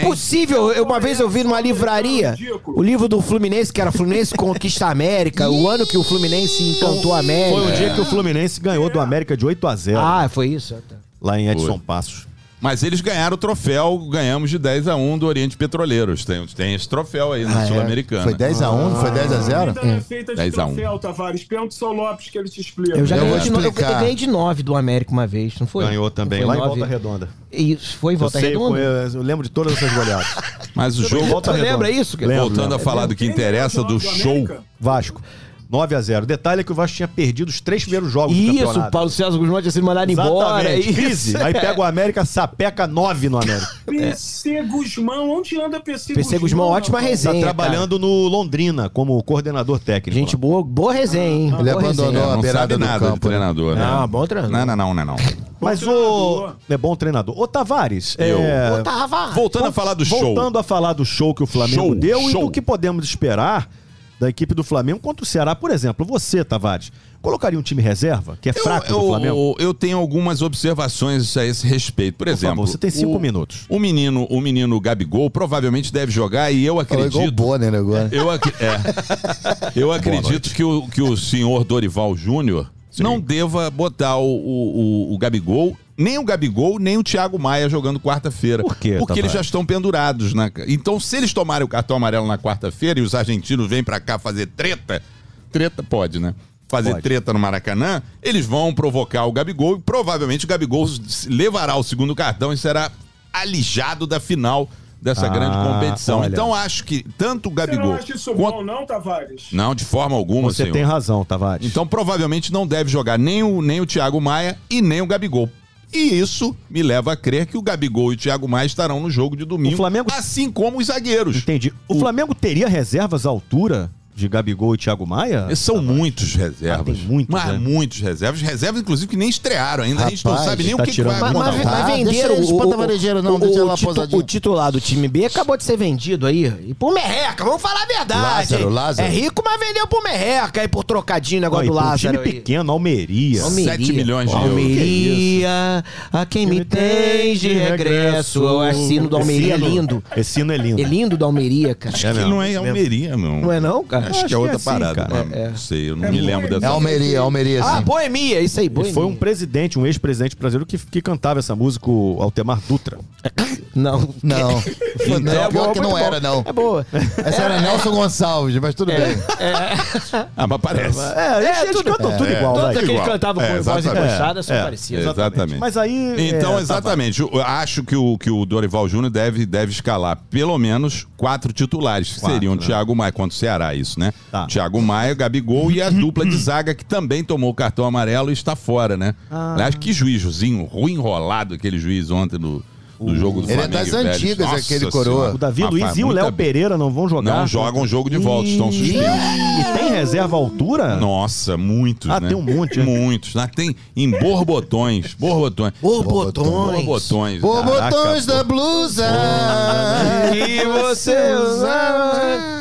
Impossível. Uma vez eu vi numa livraria o livro do Fluminense, que era Fluminense Conquista a América, o ano que o Fluminense encantou a América. Foi o dia que o Fluminense ganhou do América de 8 a 0 Ah, foi isso? Ah, tá. lá em Edson Foi. Passos. Mas eles ganharam o troféu, ganhamos de 10 a 1 do Oriente Petroleiros. Tem, tem esse troféu aí na Ah, é? Sul-Americana. Foi 10x1, não foi 10x0? Ainda não é feita de 10 a 1. troféu, Tavares. Pergunta o São Lopes que ele te explica. Eu já Eu ganhei de, no... eu, ganhei de 9 do América uma vez, não foi? Ganhou também, foi lá em nove? Volta Redonda. Isso, foi em Volta eu sei, Redonda? foi- eu lembro de todas essas goleadas. Mas o jogo, Volta Tu lembra Redonda. isso? Lembro, voltando lembro. a falar do que interessa, do show. América? Vasco. 9 a 0 Detalhe é que o Vasco tinha perdido os três primeiros jogos do Isso, campeonato. o Paulo César Guzmão tinha sido mandado embora. Isso. Crise. Aí pega o América, sapeca 9 no América. PC Guzmão, onde anda PC Guzmão? PC Guzmão, ótima rapaz? resenha. Tá cara. trabalhando no Londrina como coordenador técnico. Gente boa, boa resenha, hein? Ele boa abandonou resenha. a não beirada sabe do campo, né? treinador, né? Não, bom treinador. Não, não, não, não, não. Mas o. É bom treinador. Ô, Tavares. Eu- é... Ô, Tava. Voltando a falar do show. Voltando a falar do show que o Flamengo Show, deu e show. do que podemos esperar da equipe do Flamengo contra o Ceará, por exemplo. Você, Tavares, colocaria um time reserva, que é fraco eu, do Flamengo? eu, eu tenho algumas observações a esse respeito. Por Por exemplo, favor, você tem cinco o, minutos. O menino, o menino Gabigol provavelmente deve jogar e eu Falou igual o acredito. Bonner agora. Eu, ac- é. eu acredito que o, que o senhor Dorival Júnior não deva botar o, o, o- o Gabigol, nem o Gabigol, nem o Thiago Maia jogando quarta-feira. Por quê, Porque eles Tavares? já estão pendurados. Na... Então, se eles tomarem o cartão amarelo na quarta-feira e os argentinos vêm pra cá fazer treta, treta pode, né? Fazer Pode. treta no Maracanã, eles vão provocar o Gabigol e provavelmente o Gabigol levará o segundo cartão e será alijado da final dessa Ah, grande competição. olha. Então acho que tanto o Você não Gabigol acha isso quanto- bom, não, Tavares? não, de forma alguma, Você senhor. tem razão, Tavares. Então provavelmente não deve jogar nem o, nem o Thiago Maia e nem o Gabigol. E isso me leva a crer que o Gabigol e o Thiago Maia estarão no jogo de domingo, O Flamengo- assim como os zagueiros. Entendi. O, Flamengo teria reservas à altura de Gabigol e Thiago Maia? São muitos reservas. Ah, tem muitos, Mas né? muitos reservas. Reservas, inclusive, que nem estrearam ainda. a gente não Rapaz, sabe nem tá o que, que vai muito Mas, mas, acontecer. Ah, venderam o, varejeiro, não, o, o, titu- posadinho. o titular do time B acabou de ser vendido aí. E por merreca, vamos falar a verdade. Lázaro? Lázaro. É rico, mas vendeu por merreca aí por trocadinho o negócio e do pra um Lázaro. time aí. pequeno, Almeria. Almeria. Sete milhões de euros. Almeria, a quem me tens de regresso. O assino do Almeria é lindo. Esse hino é lindo. É lindo do Almeria, cara. Acho que não é Almeria, meu. Não é não, cara? Acho, Acho que é outra que é assim, parada. cara. mas É, é. Não sei, eu não me lembro dessa. É Almeria, Almeria, Ah, sim. Boemia, isso aí, E Boemia. foi um presidente, um ex-presidente brasileiro que, que cantava essa música, o Altemar Dutra. Não. Não. Então, não, é pior boa, que não bom. era, não. É boa. Essa era Nelson Gonçalves, mas tudo bem. Ah, mas parece. É, eles, eles tudo- cantam tudo é, igual, Todos aqueles igual. que cantavam É, com voz encostada são É, parecidos. Exatamente. Mas aí. Então, é, exatamente. Eu acho que o, que o Dorival Júnior deve, deve escalar pelo menos quatro titulares, que Quatro, seriam o né? Thiago Maia contra o Ceará, isso, né? Tá. Thiago Maia, Gabigol e a dupla de zaga que também tomou o cartão amarelo e está fora, né? Ah. Aliás, que juízozinho ruim enrolado aquele juiz ontem do, do jogo do Ele é Flamengo. das e Vélez. antigas, Nossa aquele Senhora. coroa. O Davi Rapaz, Luiz e o Léo Pereira não vão jogar. Não jogam o jogo de volta, estão suspensos. E tem reserva à altura? Nossa, muitos, Ah, né? tem um monte, né? Muitos. né? Tem em borbotões. Borbotões. Borbotões. Borbotões. Por Caraca, botões pô. da blusa. Que você usava.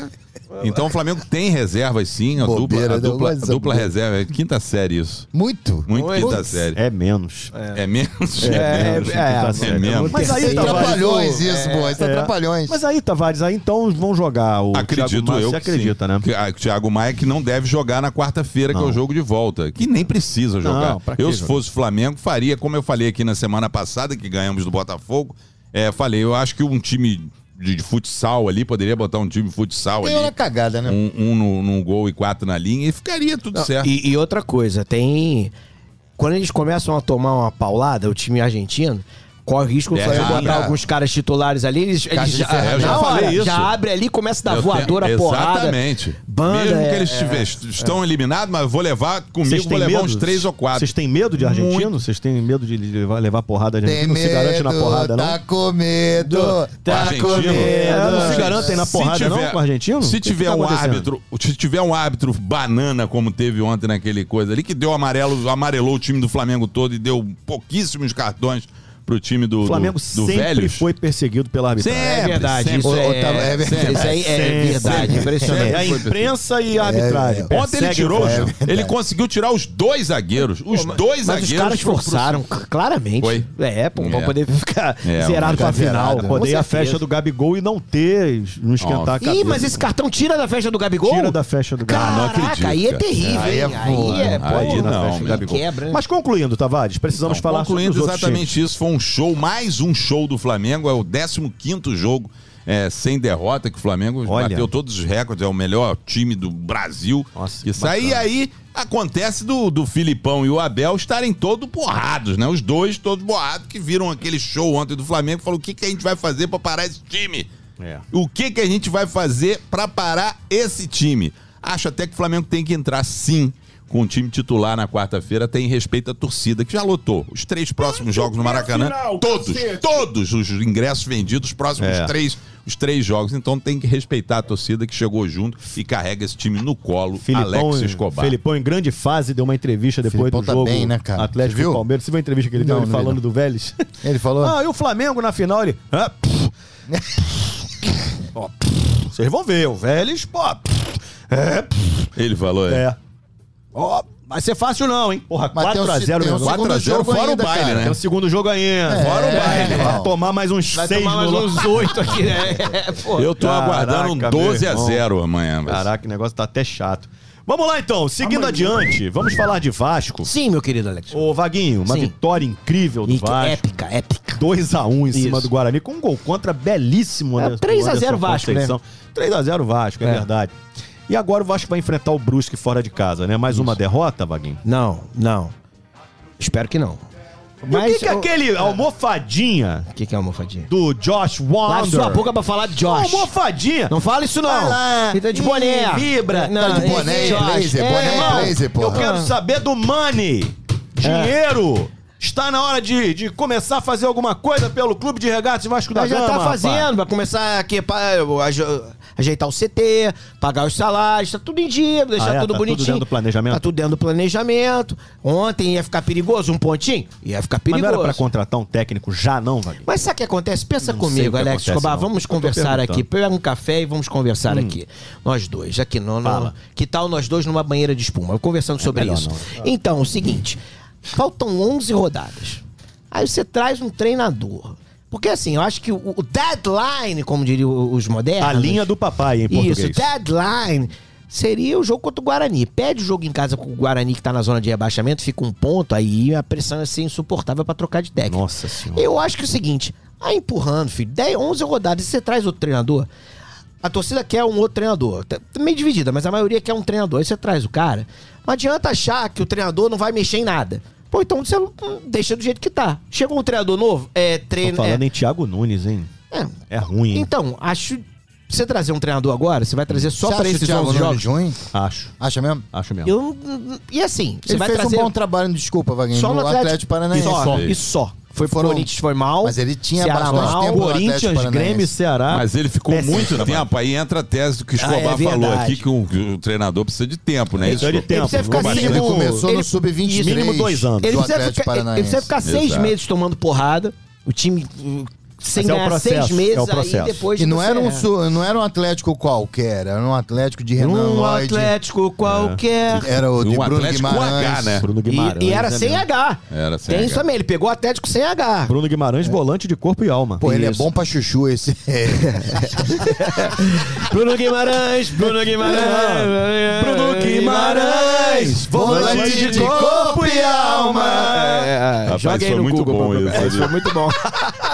Então o Flamengo tem reservas sim, a Bobeira, dupla, a eu dupla, dessa dupla reserva. É quinta série isso. Muito. Muito quinta série. É menos. É, menos. É, É, menos. é, Tá é, certo. mesmo. Mas aí, Isso é Tavares, isso, pô. Isso é é. trapalhões. Mas aí, Tavares, aí então vão jogar o Thiago Acredito Maia, eu. Você acredita, sim. né? Que, ah, o Thiago Maia que não deve jogar na quarta-feira, que é o jogo de volta. Que nem precisa jogar. Não, eu, se jogar? fosse Flamengo, faria, como eu falei aqui na semana passada, que ganhamos do Botafogo. É, falei, eu acho que um time de, de futsal ali, poderia botar um time de futsal Tem ali. cagada, né? Um, um no, no gol e quatro na linha e ficaria tudo certo. E, e outra coisa, tem. Quando eles começam a tomar uma paulada, o time argentino, corre o risco do É, botar alguns caras titulares ali. Eles, eles de já, ferro. Eu já na falei hora, isso. já abre ali, começa a dar Eu voadora, tenho- porrada. Exatamente. Banda, Mesmo é- que eles estiver- estão eliminados, mas vou levar comigo, vou levar medo? uns três ou quatro. Vocês têm medo de argentino? Vocês têm medo de levar, levar porrada de Tem argentino? Não se garante na medo, porrada, não? Tá com medo, tá Argentino? com medo. É, não se garantem na porrada, não, com o argentino? Se O que que tiver tá um árbitro, se tiver um árbitro banana, como teve ontem naquele coisa ali, que deu amarelo, amarelou o time do Flamengo todo e deu pouquíssimos cartões pro time do, O Flamengo do, do sempre Velhos. foi perseguido pela arbitragem. É Sempre, verdade, sempre. isso Ô, é, é verdade. Isso aí é verdade, sempre. impressionante. É a imprensa e a arbitragem. é. Ontem ele tirou, ele conseguiu tirar os dois zagueiros. Os dois Mas zagueiros. os caras pro- pro- forçaram, c- claramente. Foi? É, pô, pra É. poder ficar É, zerado pra final. Odeia a festa do Gabigol e não ter, não esquentar a cabeça. Ih, mas esse cartão tira da festa do Gabigol? Tira da festa do Gabigol. Não Caraca, acredito, aí é terrível, Aí hein? é Aí é, pô, Aí na não, festa do meu. Gabigol. Quebra, né? Mas concluindo, Tavares, precisamos falar sobre concluindo os exatamente isso, foi um show, mais um show do Flamengo, é o 15º jogo é, sem derrota que o Flamengo Olha. bateu todos os recordes, é o melhor time do Brasil. Nossa, Isso que aí, aí acontece do, do Filipão e o Abel estarem todos borrados, né? Os dois todos borrados que viram aquele show ontem do Flamengo e falaram: o que, que a gente vai fazer pra parar esse time? É. O que, que a gente vai fazer pra parar esse time? Acho até que o Flamengo tem que entrar sim com o time titular na quarta-feira, tem respeito à torcida, que já lotou. Os três próximos jogos no Maracanã, final, todos, cacete. todos os ingressos vendidos, os próximos É. três, os três jogos. Então tem que respeitar a torcida que chegou junto e carrega esse time no colo, Filipão, Alex Escobar. Filipão em grande fase deu uma entrevista depois Filipão do tá jogo bem, né, cara? Atlético viu? Palmeiras. Você viu a entrevista que ele deu Não, ele não falando não. do Vélez? Ele falou? Ah, e o Flamengo na final ele. Ah. Ó. Vocês vão ver, o Vélez, pô. É. Ele falou, é. é. Ó, vai ser fácil não, hein? Porra, Mas tem o- 4x0 tem o meu. segundo 4x0 jogo fora o ainda, baile, cara. né? Tem o segundo jogo ainda. É, Fora o baile. irmão. Vai tomar mais uns Vai 6 tomar mais no uns oito aqui, né? É, pô. Eu tô Caraca, aguardando um meu 12 a irmão. 0 amanhã. mas- Caraca, o negócio tá até chato. Vamos lá então, seguindo Amanhã. adiante, vamos falar de Vasco. Sim, meu querido Alex. Ô, Vaguinho, uma Sim. vitória incrível do E que Vasco. épica, épica. 2x1 em cima Isso. do Guarani, com um gol contra belíssimo. É, Anderson- 3 a 0 Anderson Vasco, né? Conceição. 3x0 Vasco, é, É. verdade. E agora o Vasco vai enfrentar o Brusque fora de casa, né? Mais uma derrota, Vaguinho? Não, não. Espero que não. E o que, que é aquele almofadinha O que, que é almofadinha? do Josh Lave Wander? sua boca pra falar de Josh. Almofadinha. Não fala isso, não. Vai lá, Ele tá de boné. vibra. Não, Tá de boné esse e Josh. blazer, É, boné irmão. blazer, Eu porra. quero Ah. saber do money. Dinheiro. Está na hora de, de começar a fazer alguma coisa pelo Clube de Regatas Vasco da Mas já Gama, tá fazendo, vai começar aqui pra aje- ajeitar o CT, pagar os salários, tá tudo em dia, deixar Ah, é? tudo Tá tudo bonitinho. dentro do planejamento? Tá tudo dentro do planejamento. Ontem ia ficar perigoso um pontinho? Ia ficar Mas perigoso. não era pra contratar um técnico já não, Vaguinho? Mas sabe o que acontece? Pensa Não comigo, Alex acontece, Escobar. não. Vamos conversar. Hum. aqui. Pega um café e vamos conversar aqui. Nós dois, aqui no, no- Fala. Que tal nós dois numa banheira de espuma? Conversando sobre melhor isso. não. Então, o seguinte: faltam 11 rodadas. Aí você traz um treinador. Porque assim, eu acho que o, o deadline, como diriam os modernos. A linha do papai, em português. Isso, deadline. Seria o jogo contra o Guarani. Pede o jogo em casa com o Guarani que tá na zona de rebaixamento, fica um ponto, aí a pressão ia ser insuportável pra trocar de técnico. Nossa senhora. Eu acho que é o seguinte, aí empurrando, filho, 10, 11 rodadas, e você traz outro treinador, a torcida quer um outro treinador. Tá tá meio dividida, mas a maioria quer um treinador. Aí você traz o cara. Não adianta achar que o treinador não vai mexer em nada. Pô, então você deixa do jeito que tá. Chegou um treinador novo, é Tô treino. falando é, em Thiago Nunes, hein? é. É ruim, hein? Então, acho. Você trazer um treinador agora, você vai trazer só Você pra acha o esses Thiago 11 Nunes jogos? ruim? Acho. Acha mesmo? Acho mesmo. Eu, e assim, você Ele vai fez trazer um bom trabalho, desculpa, Wagner, só no no Atlético, Atlético, Paranaense. E só, Só. e só. Foi Foram- Corinthians, foi mal. Mas ele tinha Ceará bastante mal. tempo. no Corinthians. Grêmio Ceará. Mas ele ficou Péssimo muito tempo. Aí entra a tese do que o Ah, é Escobar falou verdade. aqui, que o, que o treinador precisa de tempo, né? Precisa de Isso. tempo. precisa ficar Ele começou ele- no Sub-23. mínimo dois anos. Ele precisa, ficar, ele precisa ficar seis Exato. meses tomando porrada. O time sem Mas é ganhar processo, seis meses, é o aí processo. depois. E não era, um, su- não era um Atlético qualquer, era um Atlético de Renan Um Lloyd. Atlético qualquer. Era o de Um Bruno Atlético com Guimarães. H, né? Bruno Guimarães. E, e era é sem mesmo. H. Era sem Tem H. isso também. Ele pegou o Atlético sem H. Bruno Guimarães, volante de corpo e alma. Pô, ele Isso. é bom pra chuchu esse. Bruno Guimarães, Bruno Guimarães. Bruno Guimarães, volante de corpo e alma. É, Rapaz, joga aí foi no muito Google. bom isso É, ali. Isso foi muito bom.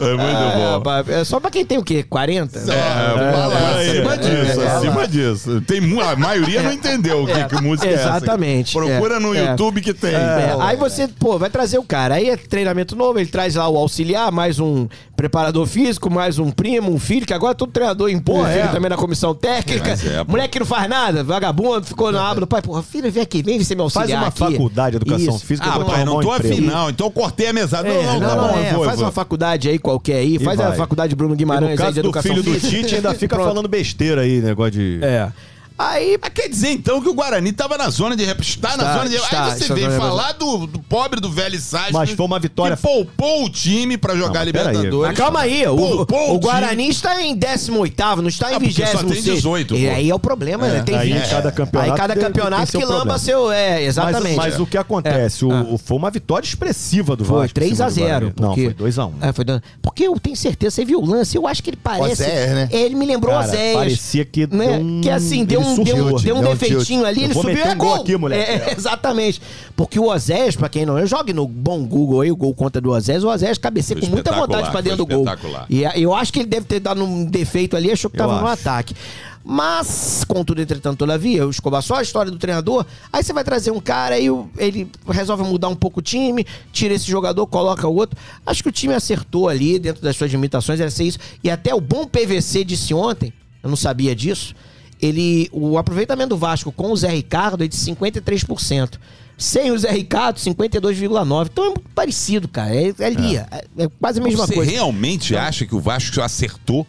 É muito bom. É, é só pra quem tem o quê? 40? É, lá, é, acima é, disso, é, acima disso. Tem, mu- a maioria não entendeu o que, que música exatamente, é essa. Procura é, no é. YouTube que tem. É, aí você, pô, vai trazer o cara. Aí é treinamento novo, ele traz lá o auxiliar, mais um preparador físico, mais um primo, um filho, que agora todo treinador impõe, é. filho também na comissão técnica. É. Moleque que não faz nada, vagabundo, ficou na aba do pai. Porra, filho, vem aqui, vem ser meu Faz auxiliar uma aqui. faculdade de educação Isso. física. Ah, pai, não tô afim, não. Então eu cortei a mesada. É, não, não, não, tá não, bom, é, eu vou. faz uma faculdade aí qualquer aí, E faz vai. a faculdade Bruno E Guimarães no aí caso de do educação filho do. Tite, ainda fica falando besteira aí, negócio de... É. Aí, Mas quer dizer então que o Guarani tava na zona de rep- está, na Está, zona de está, Aí você na de- falar do, do pobre do velho Sastre. Mas foi uma vitória- Que poupou o time pra jogar mas peraí. Libertadores. Mas calma aí, o, Poupou o time. Guarani está em 18º, não está em Ah, porque só 26 tem 18, E aí é o problema, né? Tem Aí 20. cada campeonato Aí cada tem- campeonato tem seu que lamba problema. seu. É, Mas, exatamente. mas o que acontece? É. O, o- foi uma vitória expressiva do Foi Vasco. em 3 cima a do 0 Guarani. Não, porque... foi 2x1. É, foi Porque eu tenho certeza, você viu o lance, eu acho que ele parece. Oséias, né? Ele me lembrou Cara, Oséias. parecia que né? um- Que assim, deu um, deu um, deu um deu um defeitinho ali, ele subiu e é gol aqui, moleque. É, exatamente. Porque o Oséias, pra quem não eu jogue no bom Google aí, o gol contra do Oséias, o Oséias cabeceia com muita vontade pra dentro do gol. E a- eu acho que ele deve ter dado um defeito ali, achou que Eu tava no acho. ataque. Mas, contudo, entretanto, todavia, o Escobar, só a história do treinador, aí você vai trazer um cara, aí o- ele resolve mudar um pouco o time, tira esse jogador, coloca o outro. Acho que o time acertou ali, dentro das suas limitações, era ser isso. E até o bom PVC disse ontem, eu não sabia disso, ele, o aproveitamento do Vasco com o Zé Ricardo é de 53%. Sem o Zé Ricardo, 52,9%. Então é muito parecido, cara. É, é ali, é. é quase a mesma Você coisa. realmente acha que o Vasco acertou?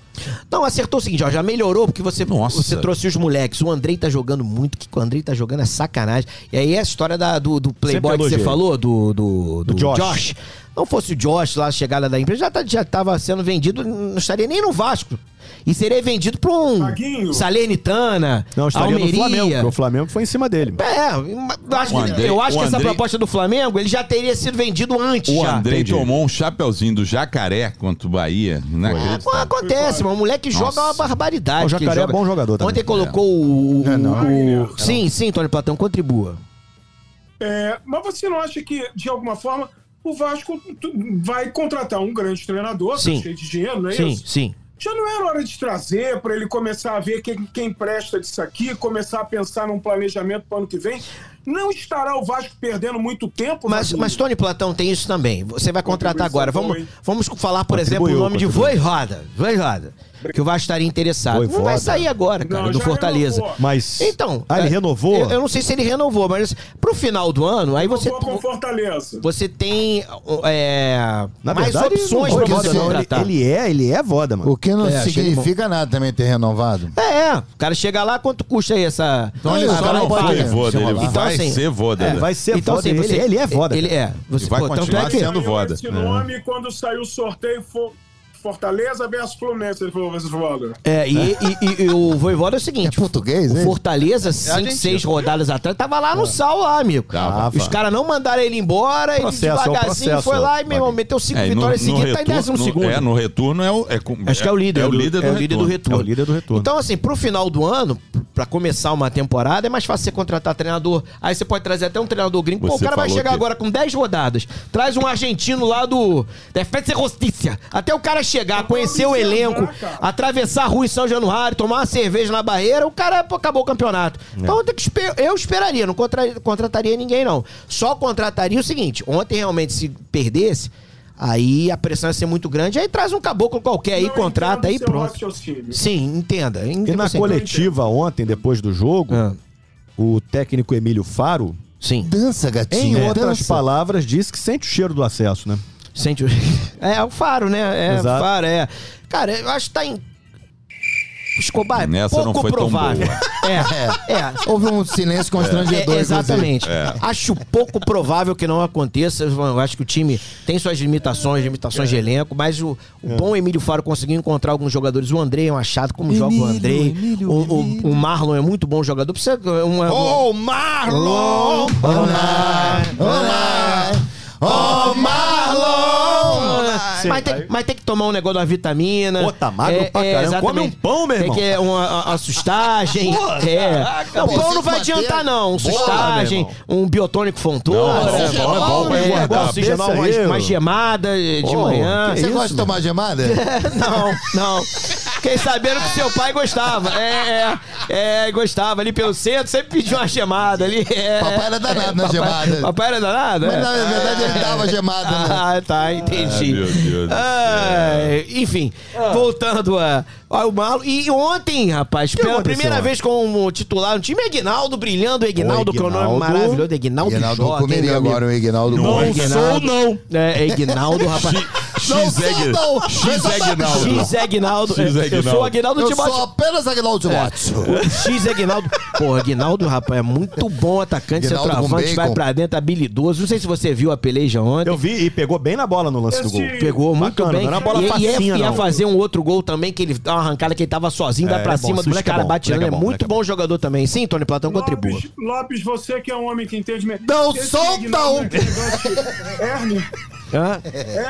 Não, acertou o seguinte, ó, já melhorou, porque você, Nossa. você trouxe os moleques. O Andrei tá jogando muito, que o Andrei tá jogando é sacanagem. E aí a história da- do, do Playboy que você falou, do, do, do, Do Josh. Josh. Não fosse o Josh lá, a chegada da empresa, já, tá, já tava sendo vendido, não estaria nem no Vasco. E seria vendido pra um Vaguinho. Salernitana, Não, estaria Almeria. no Flamengo, porque o Flamengo foi em cima dele. É, eu acho, que, Andrei- eu acho que essa Andrei- proposta do Flamengo, ele já teria sido vendido antes O já. Andrei entendi. tomou um chapeuzinho do jacaré contra o Bahia. É, pô, Inacreditável. acontece, mas o moleque joga Nossa. uma barbaridade. O Jacaré joga. é bom jogador também. Ontem colocou o. o- É, não. o- sim, sim, Tony Platão, contribua. É, mas você não acha que, de alguma forma, o Vasco vai contratar um grande treinador, tá Sim. cheio de dinheiro, não é sim, isso? sim. Já não era hora de trazer para ele começar a ver quem, quem presta disso aqui, começar a pensar num planejamento para o ano que vem? Não estará o Vasco perdendo muito tempo? Mas, mas Tony Platão tem isso também. Você vai contratar agora. Vamos, vamos falar, por exemplo, o Contribuiu, nome de contribuiu. Voivoda. Voivoda. Que o Vasco estaria interessado. Não vai sair agora, cara, Não, do Fortaleza. renovou. Mas. Então. Ah, ele é, renovou? Eu, eu não sei se ele renovou, mas pro final do ano, aí você. Renovou com Fortaleza. Você tem é, Na mais verdade, opções pra você voda, não. Ele, contratar. ele é, ele é voda, mano. O que não É, significa nada também ter renovado. É, o cara chega lá, quanto custa aí essa. Então ele Não, só não pode- Então, assim, ser voda. é, vai ser então, voda. assim, você- ele, ele é voda. Ele é. Você, E vai pô, tanto continuar é que, sendo voda. Esse nome quando saiu o sorteio foi Fortaleza versus Fluminense. Ele falou, vai ser voda. É, e, e- e- e o Voivoda é o É seguinte: português, o hein? Fortaleza, cinco, argentino. seis rodadas atrás, tava lá no sal lá, amigo. Tava. Os caras não mandaram ele embora, ele Processo, é devagarzinho processo, foi lá e, meu irmão, meteu cinco É, e vitórias seguidas, tá em retorno- décimo no- segundo. É, no retorno é o. É, Acho que é o líder. É o líder do é o líder do retorno. retorno. É o líder do retorno. Então, assim, pro final do ano, pra começar uma temporada, é mais fácil você contratar treinador. Aí você pode trazer até um treinador gringo. Pô, o Você cara vai chegar que- agora com 10 rodadas. Traz um argentino lá do Defensa e Justiça. Até o cara chegar, conhecer o elenco, atravessar a rua em São Januário, tomar uma cerveja na barreira, o cara pô, acabou o campeonato. Então tem que esper- eu esperaria, não contra- contrataria ninguém, não. Só contrataria o seguinte: ontem realmente, se perdesse. Aí a pressão ia ser muito grande, aí traz um caboclo qualquer aí, Não contrata entendo aí pronto. raciocínio. Sim, entenda. E entenda na você. coletiva ontem, depois do jogo, Ah, o técnico Emílio Faro, sim. Dança, em gatinho. outras dança. palavras, disse que sente o cheiro do acesso, né? Sente o... É, o faro, né? É, Exato. o faro, é. Cara, eu acho que tá em. Escobar, é Nessa pouco não foi tão provável. boa. É, é. Houve um silêncio constrangedor. É, exatamente. É. Acho pouco provável que não aconteça. Eu acho que o time tem suas limitações, limitações de elenco, mas o, o bom Emílio Faro conseguiu encontrar alguns jogadores. O André é um achado, como joga o Emílio, Andrei. Emílio, o, o- Emílio. o Marlon é muito bom jogador. Precisa uma, Ô, Marlon! Olá, olá, oh Marlon! Sim, mas, tem, aí- mas tem que tomar um negócio de uma vitamina. Pô, tá magro pra caramba. exatamente. Come um pão, meu irmão. Tem que uma, uma sustagem. é. Não, pô, pão não vai manter- adiantar, não. Porra, Sustagem, um biotônico fontoura. Não, é bom, é bom pra é, engordar. oxigenar uma, gemada de Pô, manhã. Você isso, gosta de tomar gemada? Não, não. Fiquei sabendo que seu pai gostava. É, é, é, gostava ali pelo centro, sempre pediu uma gemada ali. É. Papai era danado na Papai- gemada. Papai era danado? Mas é? na verdade ele dava gemada, né? Ah, tá, entendi. Ah, meu Deus do Ah, enfim, voltando a- ao Malo. E ontem, rapaz, pela aconteceu primeira ontem? vez como titular no time, Aguinaldo brilhando. Aguinaldo, que é um nome maravilhoso. Aguinaldo Aguinaldo Jota, comeria amigo? agora o Aguinaldo. Não é Aguinaldo. não. É, é Aguinaldo, rapaz. Não. X Aguinaldo. X Eu Aguinaldo. sou o Aguinaldo Eu Timóteo. sou apenas Aguinaldo Watson. O X Aguinaldo. Pô, Aguinaldo, rapaz, é muito bom atacante, Aguinaldo centroavante, vai pra dentro, habilidoso. Não sei se você viu a peleja ontem. Eu vi e pegou bem na bola no lance do gol. Pegou muito Bacana, bem. não era bola e, e ia, facinha, ia não. fazer um outro gol também, que ele dá uma arrancada que ele tava sozinho, É, dá pra é bom, cima dos moleque é caras bom, batirando. É é muito é bom jogador também. Sim, Tony Platão contribua. Lopes, você que é um homem que entende. Não solta Aguinaldo o- é Hã?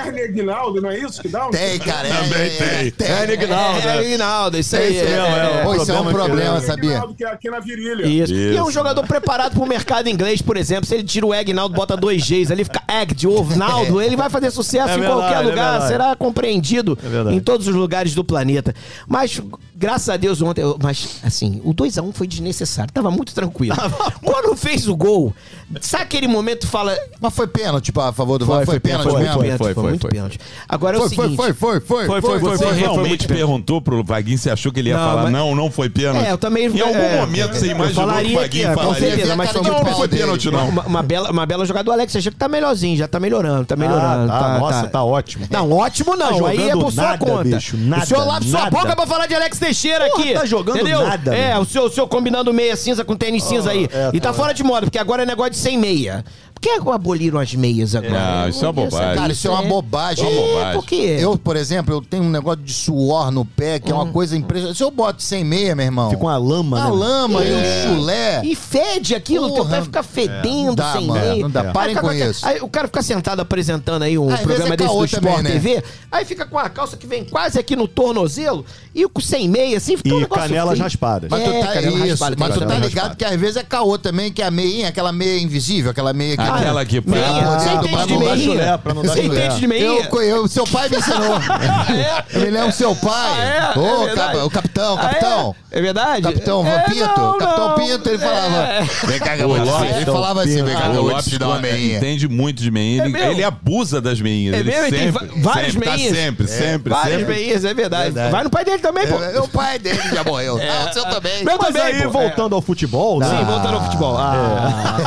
hernia Aguinaldo, não é isso que dá? um- Tem, cara. é- Também é- tem. É, Aguinaldo. É, Aguinaldo, isso aí. Isso é, mesmo, é, é. Pô, isso é um problema Hernia sabia? Aguinaldo, que é aqui na virilha. Isso. E é um jogador preparado pro mercado inglês, por exemplo. Se ele tira o Agnaldo, bota dois Gs ali, fica Egg de Ovnaldo, ele vai fazer sucesso É em verdade, qualquer é lugar, será compreendido É em todos os lugares do planeta. Mas, graças a Deus, ontem. eu- Mas, assim, o 2x1 foi desnecessário, tava muito tranquilo. Quando fez o gol, sabe aquele momento que fala. Mas foi pênalti, tipo, a favor do VAR? Foi, pênalti foi, mesmo? foi, Foi, foi, foi, muito foi. pênalti. Agora é o Foi, foi, seguinte. foi, foi, foi. Foi, foi, foi, Você foi, realmente perguntou pro Vaguinho se achou que ele ia Não, falar mas- não, não foi pênalti? É, eu também- Em algum é, momento você imaginou que o falaria Vaguinho falaria certeza, mas foi não, muito não foi pênalti dele. não. Uma, uma bela, uma bela jogada do Alex. Você achou que tá melhorzinho, já tá melhorando, tá melhorando. Ah, tá, nossa, tá ótimo. Não, ótimo não. Tá aí é por sua conta. o senhor lava sua boca pra falar de Alex Teixeira Porra, aqui. tá jogando entendeu? nada, É, o senhor, o senhor combinando meia cinza com tênis cinza aí. é, e tá, tá. fora de moda, porque agora é negócio de sem meia. Por que aboliram as meias agora? Não, isso é uma bobagem. Cara, isso é uma bobagem. É uma bobagem. Por quê? Eu, por exemplo, eu tenho um negócio de suor no pé, que é uma Hum. coisa impressionante. Se eu boto sem meia, meu irmão. Fica uma lama, Uma né? lama e um chulé. E fede aquilo, teu Porra. pé fica fedendo dá, sem mano, meia. não dá. Parem com isso. Aí o cara fica sentado apresentando aí um Às programa é desse do caô Sport também, né? TV, aí fica com a calça que vem quase aqui no tornozelo e com sem meia, assim, fica um E negócio canelas feio. raspadas. Mas tu É, tá, canela isso, raspada, mas tu tá canela ligado raspada. que às vezes é caô também, que é a meinha, aquela meia invisível, aquela meia que... Aquela que Meia, Ah, você entende de meia? Você chulé. entende de meia? Eu, eu, seu pai me ensinou. Eu me lembro seu pai. Ah, é? Ô, É o capitão, Ah, é? capitão. É verdade? Capitão É, Pinto, não, Capitão não. Pinto, ele falava. É. Vem cá, O Lopes- ensinar." Ele falava assim, vem cá, O vou te Lopes ensinar uma meinha. entende muito de meinha. Ele, É ele abusa das meinhas. É ele mesmo? Ele tem várias sempre, tá meinhas. sempre, sempre, Várias meias, é verdade. Vai no pai dele também, pô. É, O pai dele já morreu. Ah, o seu também. Meu Mas também, aí, voltando ao futebol, né? Sim, voltando ao futebol. Ah.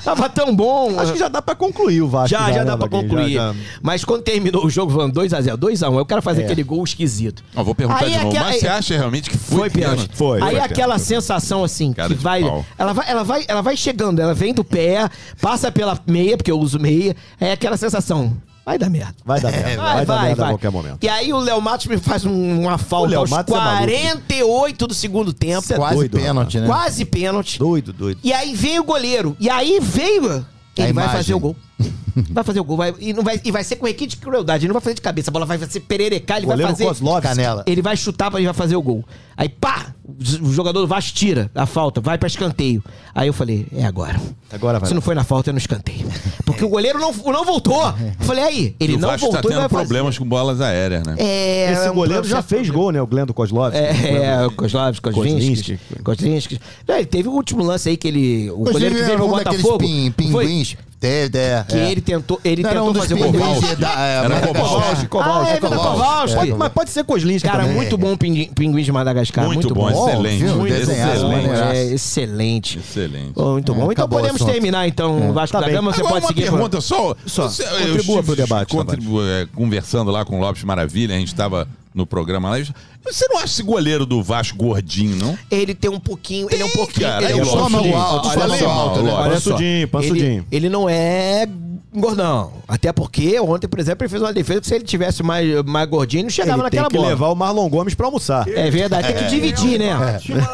Tava tão bom. Acho que já dá pra concluir o Vasco. Já, já, né, dá pra concluir. Já- já- Mas quando terminou o jogo, falando 2x0, 2x1, eu quero fazer aquele gol esquisito. Ó, vou perguntar Aí de novo. aquela- Mas você acha realmente que foi, Foi pênalti. Foi, Aí foi aquela pênalti. sensação assim, Cara que vai, ela vai. Ela vai. Ela vai chegando, ela vem do pé, passa pela meia, porque eu uso meia. É aquela sensação. Vai dar merda. Vai dar merda. Vai, dar merda a qualquer momento. E aí o Léo Matos me faz um- uma falta aos Matos é maluco. 48 do segundo tempo. Isso é Quase doido, pênalti, né? Quase pênalti. Doido, doido. E aí veio o goleiro. E aí veio. Ele A vai fazer o gol. Vai fazer o gol. Vai, e, não vai, e vai ser com requinte de crueldade. Ele não vai fazer de cabeça. A bola vai ser pererecar. Ele vai Goleiro fazer. Kozlovski. Canela. Ele vai chutar pra ele vai fazer o gol. Aí pá! O jogador do Vasco tira a falta, vai pra escanteio. Aí eu falei, é agora. Agora vai Se não foi na falta, é no escanteio. Porque o goleiro não, não voltou. Eu falei, aí, ele E o não Vasco tá voltou e tendo vai fazer. problemas com bolas aéreas, né? É, Esse é um goleiro já fez gol, né? O Glendo Kozlovski. é, o Kozlovski, Kozlinski. Kozlinski. Kozlinski. É, ele teve o último lance aí que ele. O goleiro que Inclusive, veio daqueles Botafogo. pin- foi pinguins. Teve, é, que é. ele tentou, ele Não, era tentou um dos fazer o gol. pinguins Kowalski. da- é, Era Madagascar. Kowalski, Ah, é Kowalski. Pode- mas pode ser Kozlinski Cara, também. muito bom o pinguim, pinguim de Madagascar. Muito Muito, bom, bom. excelente. viu? Muito Desenhado, bom. maneiraço. É, excelente. Excelente. Oh, muito bom. Então acabou o podemos assunto. terminar, então, o Vasco Tá da bem. Gama. Você Agora, pode uma seguir. pergunta só. Só. Você- eu Contribua estive pro debate, contribu- é, conversando lá com o Lopes Maravilha, a gente estava no programa lá. Você não acha esse goleiro do Vasco gordinho, não? Ele tem um pouquinho. Ele é um pouquinho. cara, ele é aí um o Estômago Lopes- alto, Olha aí, alto, né? Olha só, Pansudinho, pansudinho. Ele, ele não é gordão. Até porque ontem, por exemplo, ele fez uma defesa que se ele tivesse mais, mais gordinho, não chegava Ele tem naquela que bola. levar o Marlon Gomes pra almoçar. É verdade, tem que dividir, é né? o Batman,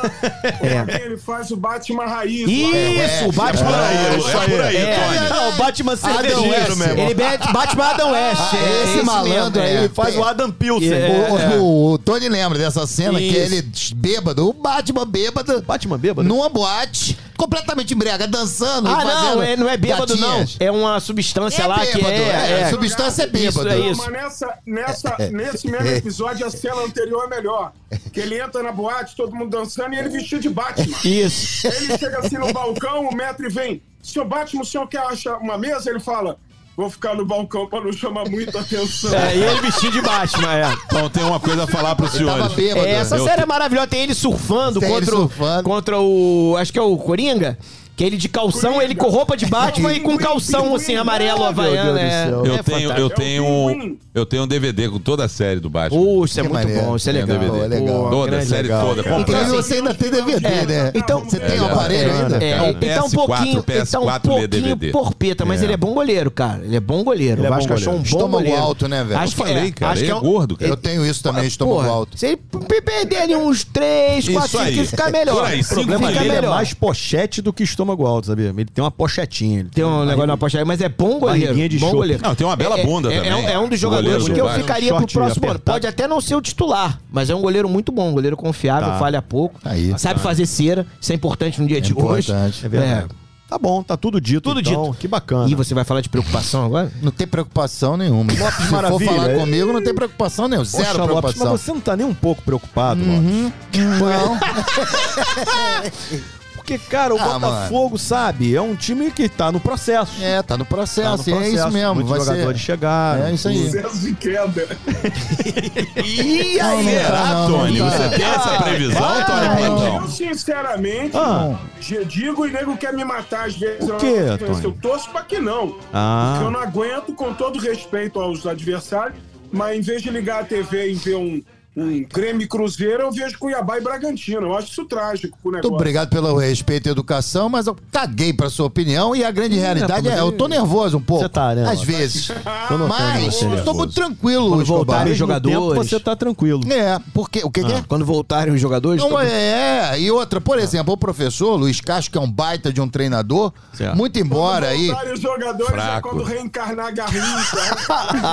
É. Ele faz o Batman raiz. Isso, o Batman. É, isso aí, É. Não, o Batman Adam cervejeiro, West. irmão. Ele bate Batman Adam West. Ah, é esse malandro aí, mesmo, Ele faz tem- o Adam Pilsen. É. O, o- o Tony lembra dessa cena que Isso. ele bêbado, o Batman bêbado, Batman bêbado? numa boate, completamente embriaga, dançando e Ah, fazendo não, é, não é bêbado, gatinhas. não. É uma substância É lá que bêbado, é. é, é. substância é bêbado. Isso, é isso. Mas nessa, nessa, nesse mesmo episódio, a cena anterior é melhor. Que ele entra na boate, todo mundo dançando, e ele vestido de Batman. Isso. Ele chega assim no balcão, o metro vem. Senhor Batman, o senhor quer achar uma mesa? Ele fala, vou ficar no balcão pra não chamar muita atenção. É, e ele vestido de Batman, é. Então tem uma coisa a falar pros Ele senhores. bêbado. É, essa Eu série é maravilhosa. Tem ele surfando Tem ele contra, o- surfando. contra o. Acho que é o Coringa. Que ele de calção, Coringa. ele com roupa de Batman e com calção assim, amarelo, havaiano. Deus do É, céu. Eu é tenho, eu fantástico. tenho, É um, eu tenho um DVD com toda a série do Batman. Uh, isso é Que muito maneiro. bom, isso é um legal. Pô, é legal. Pô, toda a série legal, toda. Comprei. Inclusive você ainda tem DVD, É, né? então- você tem É, o aparelho é, ainda? É, Cara, ele tá um PS4, pouquinho, ele tá um PS4 pouquinho porpeta, mas É. ele é bom goleiro, cara. Ele é bom goleiro. Ele é o Vasco bom achou um bom Estômago goleiro. alto, né, velho? Acho Eu que falei, é, cara, acho ele que é um- gordo, cara. Eu tenho isso também, estômago Porra, alto. Se ele perder ali uns 3, 4, Isso 5 aí. quilos, fica melhor. O problema Fica dele é melhor. mais pochete do que estômago alto, sabia? Ele tem uma pochetinha. Ele Tem um negócio na aí, mas é bom goleiro. De bom chope. goleiro. Não, tem uma bela É- bunda é, também. É, é um dos goleiro jogadores do que eu ficaria pro Short próximo ano. Pode até não ser o titular, mas é um goleiro muito bom, um goleiro confiável, Tá. falha pouco. Aí. Sabe fazer cera, isso é importante no dia de hoje. importante. É verdade. Tá bom, tá tudo dito. Tudo então. dito. Que bacana. E você vai falar de preocupação agora? Não tem preocupação nenhuma. Se for Maravilha, falar é. comigo, não tem preocupação nenhuma. Poxa, Zero Lopes, preocupação. mas você não tá nem um pouco preocupado, Uhum. Lopes. Não. Porque, cara, o Ah, Botafogo, sabe, é um time que tá no processo. É, tá no Tá processo, no é isso mesmo. Muitos vai jogadores ser... chegaram. É isso aí. Sucesso de queda. E Não, aí, não tá, será, não, não Tony? tá. Você tem essa previsão, Ah, Tony Plantão? Eu, sinceramente, Ah. já digo e nego quer me matar às vezes. Por Eu quê, não- Tony? Eu torço pra que não. Ah. Porque eu não aguento, com todo respeito aos adversários, mas em vez de ligar a TV e ver um, um Grêmio e Cruzeiro, eu vejo Cuiabá e Bragantino. Eu acho isso trágico pro Muito negócio. obrigado pelo respeito e educação, mas eu caguei pra sua opinião e a grande realidade mas é, eu tô nervoso um pouco. Você tá, né, Às vezes. Mas você eu tô muito tranquilo, Quando Escobar. voltarem os mesmo tempo, jogadores. você tá tranquilo. É, porque o que, que é? Quando voltarem os jogadores. Não, tô- é, e outra, por exemplo, o professor Luiz Castro, que é um baita de um treinador, Certo. muito embora aí. Voltarem os jogadores é Fraco. quando reencarnar Garrincha.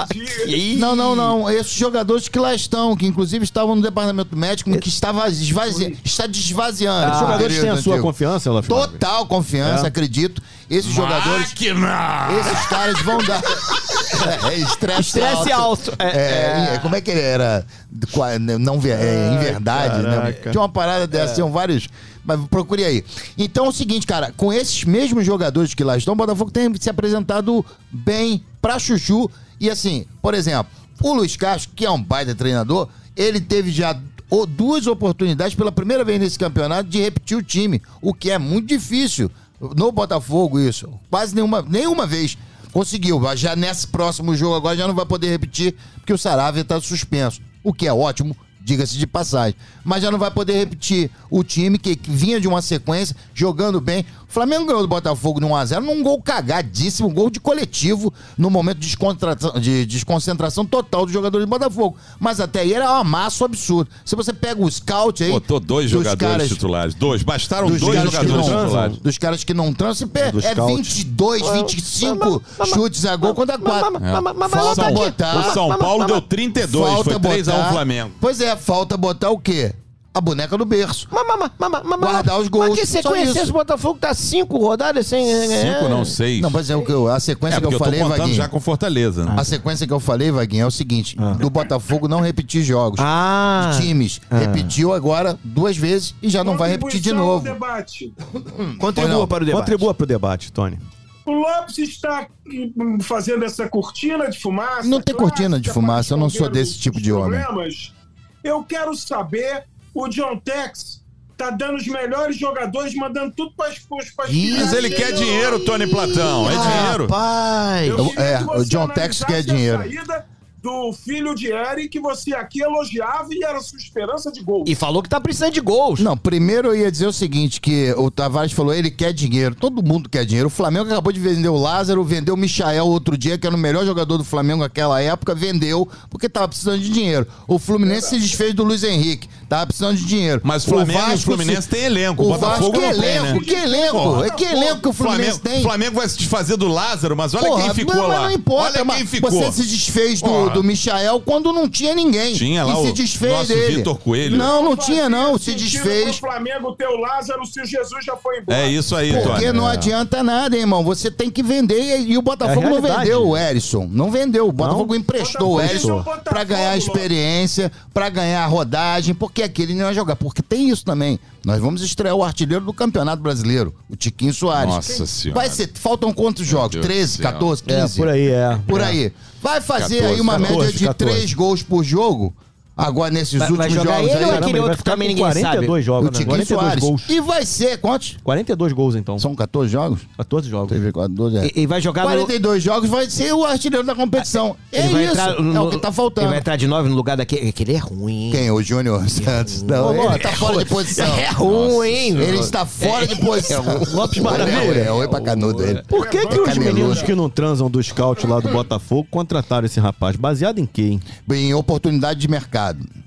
Ih, Não, não, não. Esses jogadores que lá estão, que inclusive estavam no departamento médico, que estava esvazi... está desvaziando. Os jogadores querido têm a sua confiança, Lopes? Total confiança, É. acredito. Esses jogadores, esses caras vão dar. é, estresse, Estresse alto. É, É, Como é que ele era? Qua- Não, ver- é, em Ai, verdade, né? Tinha uma parada dessa, tinham vários. Mas procure aí. Então é o seguinte, cara, com esses mesmos jogadores que lá estão, o Botafogo tem se apresentado bem pra Chuchu. E assim, por exemplo, o Luiz Castro, que é um baita treinador, ele teve já duas oportunidades pela primeira vez nesse campeonato de repetir o time, o que é muito difícil. No Botafogo, isso. Quase nenhuma, nenhuma vez conseguiu. Já nesse próximo jogo agora já não vai poder repetir, porque o Saravia está suspenso. O que é ótimo, diga-se de passagem. Mas já não vai poder repetir o time que vinha de uma sequência, jogando bem. O Flamengo ganhou do Botafogo no 1x0 num gol cagadíssimo, um gol de coletivo, no momento de, de desconcentração total dos jogadores do Botafogo. Mas até aí era um amasso absurdo. Se você pega o scout aí. Botou dois jogadores caras- titulares. Dois. Bastaram dois jogadores não- titulares. Dos caras que não transam, é, é scout. 22, 25 chutes a gol contra 4. mas- mas- mas- Falta mas- botar. O São Paulo deu 32, foi 3x1 Flamengo. Pois é, falta botar o quê? A boneca no berço. Mas, mas, mas, mas, mas, Guardar os gols, Mas que só sequência isso. esse Botafogo tá cinco rodadas sem. Cinco, não, seis. Não, mas é o que eu- a sequência É, que eu eu falei, Vaguinho. já com Fortaleza, né? A sequência que eu falei, Vaguinho, é o seguinte: do Botafogo não repetir jogos. Ah. De times. Repetiu agora duas vezes e já não vai repetir de novo. debate. Contribua Ou não? para o debate. Contribua pro debate, Tony. O Lopes está hum, fazendo essa cortina de fumaça. Não tem cortina de fumaça, para eu não sou desse tipo de homem. problemas. Eu quero saber, o John Tex tá dando os melhores jogadores, mandando tudo para as Mas ele quer dinheiro, Tony Platão. É dinheiro. Queria É, o John Tex quer a dinheiro. saída do filho de Eric, que você aqui elogiava e era sua esperança de gol. E falou que tá precisando de gols. Não, primeiro eu ia dizer o seguinte, que o Tavares falou, ele quer dinheiro, todo mundo quer dinheiro. O Flamengo acabou de vender o Lázaro, vendeu o Michael outro dia, que era o melhor jogador do Flamengo naquela época, vendeu, porque tava precisando de dinheiro. O Fluminense se desfez do Luiz Henrique, tava precisando de dinheiro. Mas o Flamengo e o Fluminense se- tem elenco, o O Botafogo Vasco, que não tem, elenco, né? que elenco, Porra. é que elenco que o Fluminense Flamengo, tem. Flamengo vai se desfazer do Lázaro, mas olha Porra, quem ficou não, mas lá. não importa, olha mas quem ficou. você se desfez do, do Michael quando não tinha ninguém. Tinha lá e o se desfez nosso dele. Vitor Coelho. Não, não tinha não, se desfez. pro Flamengo ter o Lázaro se o Jesus já foi embora. É isso aí, Porque Tony. não adianta nada, hein, irmão. Você tem que vender e, e o Botafogo É não vendeu o Erisson. Não vendeu. O Botafogo emprestou o Botafogo Erisson é o Botafogo, pra ganhar experiência, pra ganhar rodagem, porque aquele não ia jogar. Porque tem isso também. Nós vamos estrear o artilheiro do Campeonato Brasileiro, o Tiquinho Soares. Nossa Senhora. Vai ser, faltam quantos jogos? Deus 13, do céu. 14, 15? É, por aí, é. Por É. aí. Vai fazer 14, aí uma 14, média de 14. 3 gols por jogo. Agora, nesses Vai- vai últimos jogar jogos ele ou aí. aquele Caramba, ele vai outro também ninguém 42 O jogos, né? Tiquinho 42 Soares. gols. E vai ser, quantos? 42 gols, então. São 14 jogos? 14 jogos. TV 14, é. E, e vai jogar no... 42 jogos vai ser o artilheiro da competição. É Ele vai isso. entrar É no- o que tá faltando. Ele vai entrar de 9 no lugar daquele... Aquele é ruim, hein? Quem? O Júnior Santos. Não, Ô, ele tá fora de posição. É ruim, hein? Ele está fora de posição. Lopes Maravilha. É, oi pra canudo ele. Por que, que os meninos que não transam do scout lá do Botafogo contrataram esse rapaz? Baseado em quê, hein? Em oportunidade de mercado obrigado.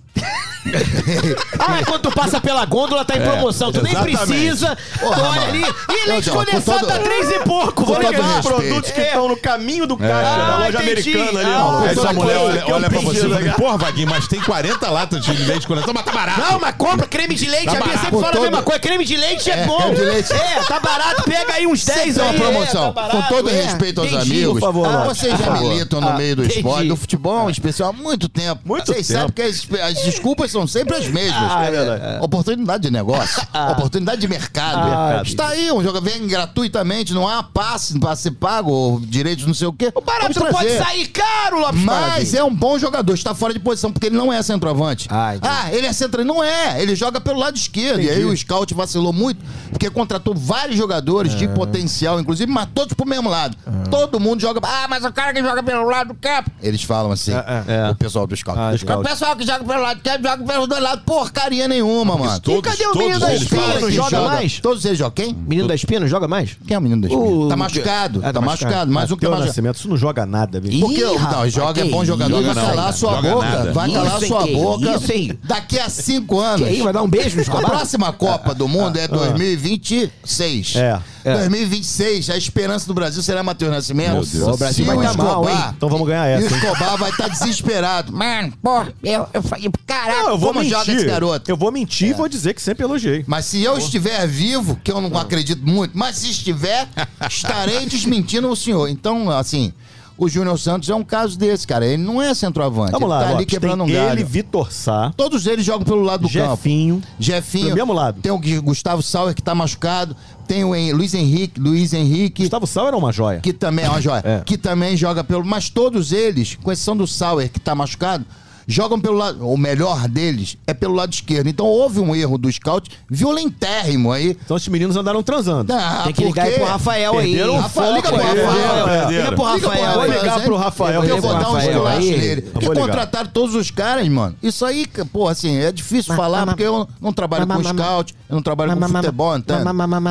Ah, quando tu passa pela gôndola, tá em promoção. Tu nem exatamente. precisa. tu olha ali. E leite condensado todo- tá três e pouco. Vou ligar. Produtos que estão no caminho do caixa Ah, da loja entendi. americana ali, Ah, ó. Aí Essa mulher olha, olha pra você e fala, né? porra, Vaguinho, mas tem 40 latas de leite condensado, mas tá barato. Não, mas compra creme de leite. Tá a Bia sempre fala a todo- mesma coisa. Creme de leite é, É, bom. creme de leite. É, tá barato. Pega aí uns 10 Sempre é aí. uma promoção. É, tá Com todo é. respeito aos Entendi. amigos, por favor, ah, vocês já favor. militam no Ah, meio do esporte, do futebol, em especial, há muito tempo. Muito vocês sabem tempo. que as, as desculpas são sempre as mesmas. Ah, é verdade. Oportunidade de negócio, oportunidade de mercado. Ah, Está aí, um jogo vem gratuitamente, não há passe para ser pago, ou direitos não sei o quê. O barato pode sair caro, Lopes Mas é um bom jogador, está fora de posição, porque ele não é centroavante. Ah, entendi. ah ele é centroavante. Não é, ele joga pelo lado esquerdo. E aí o scout vacilou muito, porque contratou vários jogadores de potencial, inclusive, mas todos pro mesmo lado. Todo mundo joga. Ah, mas o cara que joga pelo lado do campo. Eles falam assim, é. o pessoal do scout. Ah, o pessoal que joga pelo lado do campo joga pelos dois lados. Porcaria nenhuma, mano. todos- E cadê o todos menino da falam Não joga joga. mais? Todos eles jogam. Quem? Menino da espinha não joga mais? Quem é o menino da espinha? O- Tá machucado. Ah, tá, machucado. Mais um que tá machucado. Nascimento, isso não joga nada, viu? Ih, Porque não, rapaz, joga, é que bom jogador, vai calar sua boca. Vai calar sua que boca. Daqui a cinco anos. Que aí, vai dar um beijo no A próxima Copa do Mundo é 2026. É. É. 2026, a esperança do Brasil será Matheus Nascimento. Meu Deus. O Brasil Se vai o tá mal, hein? Então vamos ganhar o essa, hein? Escobar vai estar desesperado. Mano, pô, eu, eu falei, caraca, Não, eu vou como mentir. joga esse garoto? Eu vou mentir e vou dizer que sempre elogiei. Mas se eu estiver vivo, que eu não acredito muito, mas se estiver, estarei desmentindo o senhor. Então, assim, o Júnior Santos é um caso desse, cara. Ele não é centroavante. Vamos ele lá, tá ali Lopes, quebrando um galho. ele, Vitor Sá, Todos eles jogam pelo lado do campo. Jefinho. Jefinho. Do mesmo lado. Tem o Gustavo Sauer que tá machucado. Tem o Hen- Luiz Henrique, Luiz Henrique. Gustavo Sá era uma joia. Que também é uma joia. É. Que também joga pelo. Mas todos eles, com exceção do Sauer, que tá machucado, jogam pelo lado. O melhor deles é pelo lado esquerdo. Então houve um erro do scout violentérrimo aí. Então esses meninos andaram transando. Ah, Tem que ligar aí porque- pro Rafael aí. Perderam Rafael, liga pro. Rafael. Liga pro Rafael. Vou ligar pro Rafael. Eu vou dar um Rafael esculacho nele. Porque contrataram todos os caras, mano. Isso aí, pô, assim, é difícil falar porque eu não trabalho com scout, eu não trabalho com futebol, então.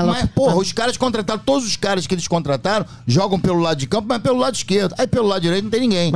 mas- porra, os caras contrataram, todos os caras que eles contrataram jogam pelo lado de campo, mas pelo lado esquerdo. Aí pelo lado direito não tem ninguém.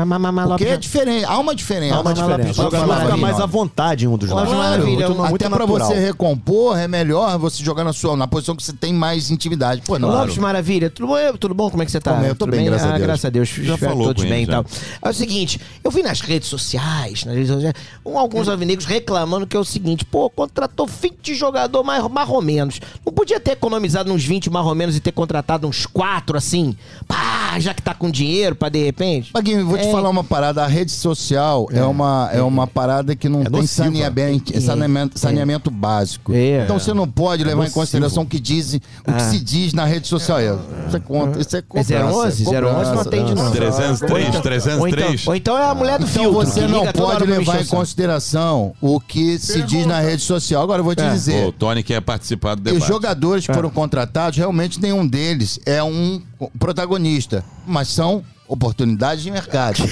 Porque é diferente, há uma diferença. Há uma mas- diferença. fica mais à vontade em um dos lados. Claro, Maravilha. Muito- muito Até pra natural. você recompor, é melhor você jogar na sua na posição que você tem mais intimidade. Pô, não. Lopes Maravilha, tudo bom? Tudo bom? Como é que você tá? Como é? Eu tô Tudo bem, graças a ah, Deus. graças a Deus. Já Espero falou todos bem e tal. É o seguinte, eu vi nas redes sociais, nas redes sociais, um, alguns alvinegros reclamando que é o seguinte, pô, contratou 20 jogador mais, mais ou menos. Não podia ter economizado uns 20 mais ou menos e ter contratado uns 4 assim? Pá, já que tá com dinheiro pra de repente? Paguinho, vou te É. falar uma parada. A rede social é, uma, é uma parada que não É tem nociva. saneamento, É. saneamento, saneamento básico. É. Então você não pode levar em nocivo. consideração o que diz, o que Ah. se diz na rede social. Isso é conta, isso é É cobrança. 011? 011 não atende não. 303, Ou 303. então, ou então é a mulher do Então filtro. você que não pode levar em consideração o que se diz na rede social. Agora eu vou te É. dizer. O Tony quer participar do Os debate. jogadores É. que foram contratados, realmente nenhum deles é um protagonista, mas são Oportunidade de mercado.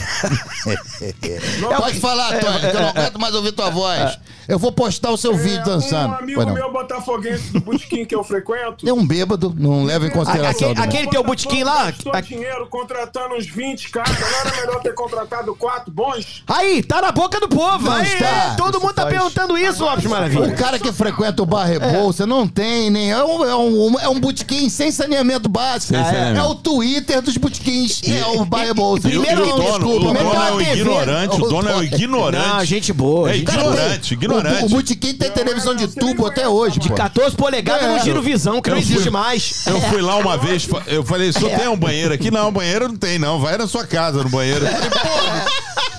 Pode falar, Tony, que eu não aguento mais ouvir tua voz. Eu vou postar o seu vídeo dançando. Um amigo meu botafoguense do Botequim que eu frequento. É um bêbado, não leva em consideração. Aquele- aquele teu botequim lá, Gastou a- dinheiro contratando uns 20 caras. Não era melhor ter contratado quatro bons? Aí, tá na boca do povo. Aí, está. é, todo mundo tá faz- perguntando isso, Lopes Maravilha. O cara que frequenta o bar Rebolsa não tem nem. É um, é um, é um botequim sem saneamento básico. Sem É, saneamento. é o Twitter dos botequins. é o bar Rebolsa. E, o- e Primeiro o que- dono, o desculpa, dono melhor é o TV. ignorante, o dono é o ignorante. Não, gente boa. É ignorante, ignorante. O, botequim tem televisão de tubo até hoje, pô. 14 polegadas É. no giro visão, que não existe mais. Eu fui lá uma vez, eu falei, só tem um banheiro aqui? Não, banheiro não tem, não. Vai na sua casa no banheiro. Porra,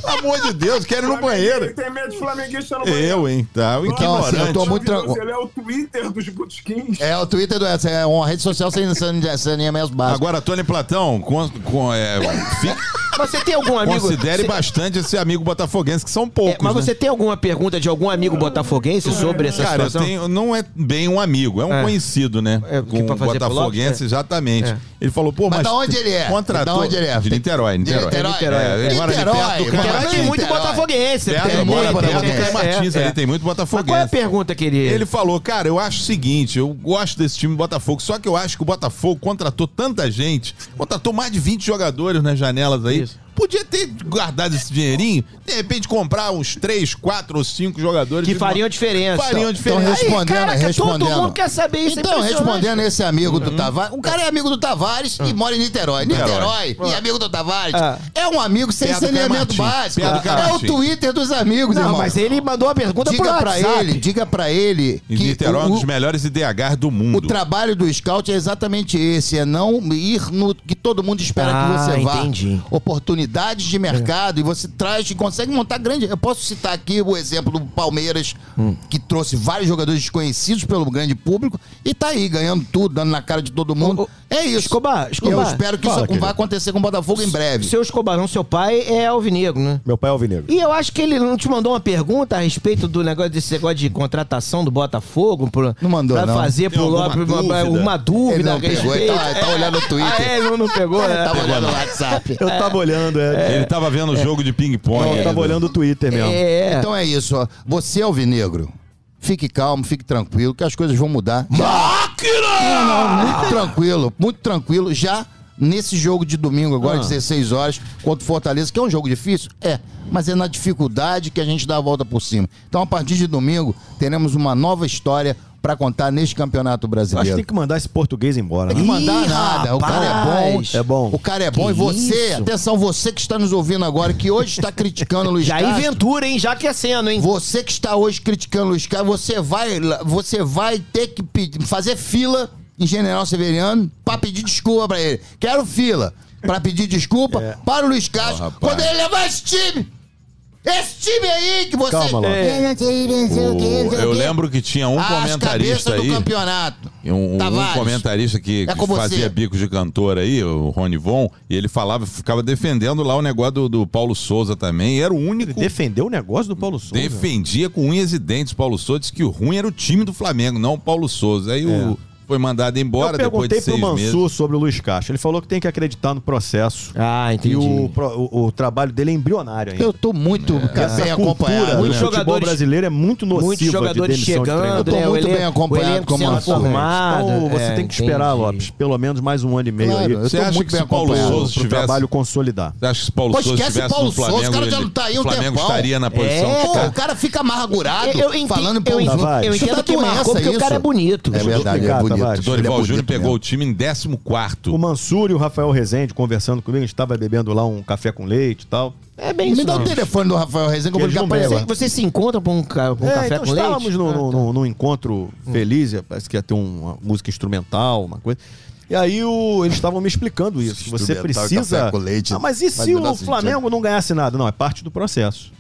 amor de Deus, quero ir no Ele banheiro. tem medo de flamenguista no banheiro. Eu, hein, tá? O Então, assim, eu tô muito tranquilo. Ele é o Twitter dos botequins. É, o Twitter do essa é uma rede social sem sane- saneamento básico. Agora, Tony Platão, com, com, é, Você tem algum amigo... considere Cê- bastante esse amigo botafoguense, que são É, poucos, mas né? você tem alguma pergunta de algum amigo botafoguense sobre essa Cara, eu situação? tenho- não é bem um amigo, é um É. conhecido, né? É, com pro botafoguense, é. exatamente. É. Ele falou, pô, Mas mas... da onde ele é? Contratou... Da onde ele é? De Niterói, De Niterói. Niterói? É, Niterói. Porque Mas tem muito Niterói. botafoguense. Perto, tem- Clemente Martins é, ali, é. tem muito Mas qual é a botafoguense. pergunta que ele... Ele falou, cara, eu acho o seguinte, eu gosto desse time do Botafogo, só que eu acho que o Botafogo contratou tanta gente, contratou mais de 20 jogadores nas janelas aí. Podia ter guardado esse dinheirinho, de repente comprar uns 3, 4 ou 5 jogadores. Que fariam a diferença. Fariam Então, diferença. respondendo, caraca, respondendo. todo mundo quer saber isso, é Então, impressionante. respondendo esse amigo do Tavares. O cara é amigo do Tavares e mora em Niterói. Niterói e amigo do Tavares. Ah. É um amigo sem saneamento básico. É o. Twitter dos amigos, Não, irmão. mas ele mandou a pergunta Diga pro pra ele, diga pra ele que Niterói é um dos melhores IDHs do mundo. o trabalho do scout é exatamente esse, é não ir no que todo mundo espera Ah, que você vá. entendi. Oportunidades de mercado e você traz e consegue montar grande. Eu posso citar aqui o exemplo do Palmeiras, Hum. que trouxe vários jogadores desconhecidos pelo grande público e tá aí ganhando tudo, dando na cara de todo mundo. Ô, ô, é isso. Escobar, Eu Escobar, espero que fala, isso querido. vai acontecer com o Botafogo em breve. Seu Escobarão, seu pai, é alvinegro, né? Meu pai é alvinegro. E eu acho que ele não te mandou uma pergunta a respeito do negócio desse negócio de contratação do Botafogo pro, Não mandou, pra não. fazer Tem pro Lopes uma, dúvida? uma dúvida Ele não pegou, ele tá- tá olhando o Twitter. Ah, é, não, não pegou, Ele né? tava olhando o WhatsApp. Eu tava olhando, é. Ele tava vendo o jogo de ping-pong. Eu tava olhando o Twitter mesmo. É. Então é isso, ó. Você, Alvinegro, fique calmo, fique tranquilo, que as coisas vão mudar. Não, não, muito tranquilo, muito tranquilo. Já nesse jogo de domingo, agora, Ah. 16 horas, contra o Fortaleza, que é um jogo difícil? É. Mas é na dificuldade que a gente dá a volta por cima. Então, a partir de domingo, teremos uma nova história pra contar neste Campeonato Eu acho que Brasileiro. tem que mandar esse português embora. Tem que né? mandar Ih, nada. O cara é bom. rapaz. É bom. O cara é bom. Que e você, isso? atenção, você que está nos ouvindo agora, que hoje está criticando o Luiz Já Castro. Ventura, hein? Já aquecendo, hein? Você que está hoje criticando o Luiz Castro, você vai, você vai ter que pedir- fazer fila em General Severiano pra pedir desculpa pra ele. Quero fila pra pedir desculpa É. para o Luiz Castro Ó, rapaz. quando ele levar esse time. Esse time aí que você. Calma, Lopes. Sei o Eu lembro que tinha um As comentarista cabeças aí. do campeonato. Um, um Tavares. comentarista que, É que com você. fazia bico de cantor aí, o Rony Von, e ele falava, ficava defendendo lá o negócio do, do Paulo Souza também. E era o único. Ele defendeu o negócio do Paulo Souza. defendia com unhas e dentes o Paulo Souza, disse que o ruim era o time do Flamengo, não o Paulo Souza. Aí o, foi mandado embora É. Eu depois de perguntei pro seis Mansur meses. sobre o Luiz Castro. Ele falou que tem que acreditar no processo. Ah, entendi. E o, o, o trabalho dele é embrionário ainda. Eu tô muito Essa bem cultura acompanhado. do né? Muitos futebol brasileiro é muito nociva Muitos de jogadores de chegando, Eu tô né? O muito bem acompanhado o elenco com o sendo Mansur. formado. Então você É, tem que esperar, entendi. Lopes, pelo menos mais um ano e meio Claro, aí. eu Você tô acha muito que bem se Paulo. Souza tivesse- trabalho consolidar. Você acha que se Paulo Souza esquece estivesse Paulo no Souza, Flamengo, o cara já não tá aí um o Flamengo tempão. estaria na posição É, que tá. o cara fica amargurado Eu, eu ente- falando em eu, Paulo Souza. Eu Isso entendo dá que marcou porque o cara é bonito. É verdade, é bonito. Tavares. É Dorival bonito Júnior pegou mesmo. o time em 14 O Mansur e o Rafael Rezende conversando comigo, a gente tava bebendo lá um café com leite e tal. É bem Me isso. dá o não. telefone do Rafael Rezende que eu vou ligar pra ele. bebem. agora. Você se encontra pra um, pra um É, café então com leite? estávamos num, tá. num- num encontro feliz, parece que ia ter uma música instrumental, uma coisa. E aí o- eles estavam me explicando isso. que Você precisa. café com leite. Ah, mas e se o sentido. Flamengo não ganhasse nada? Não, é parte do processo.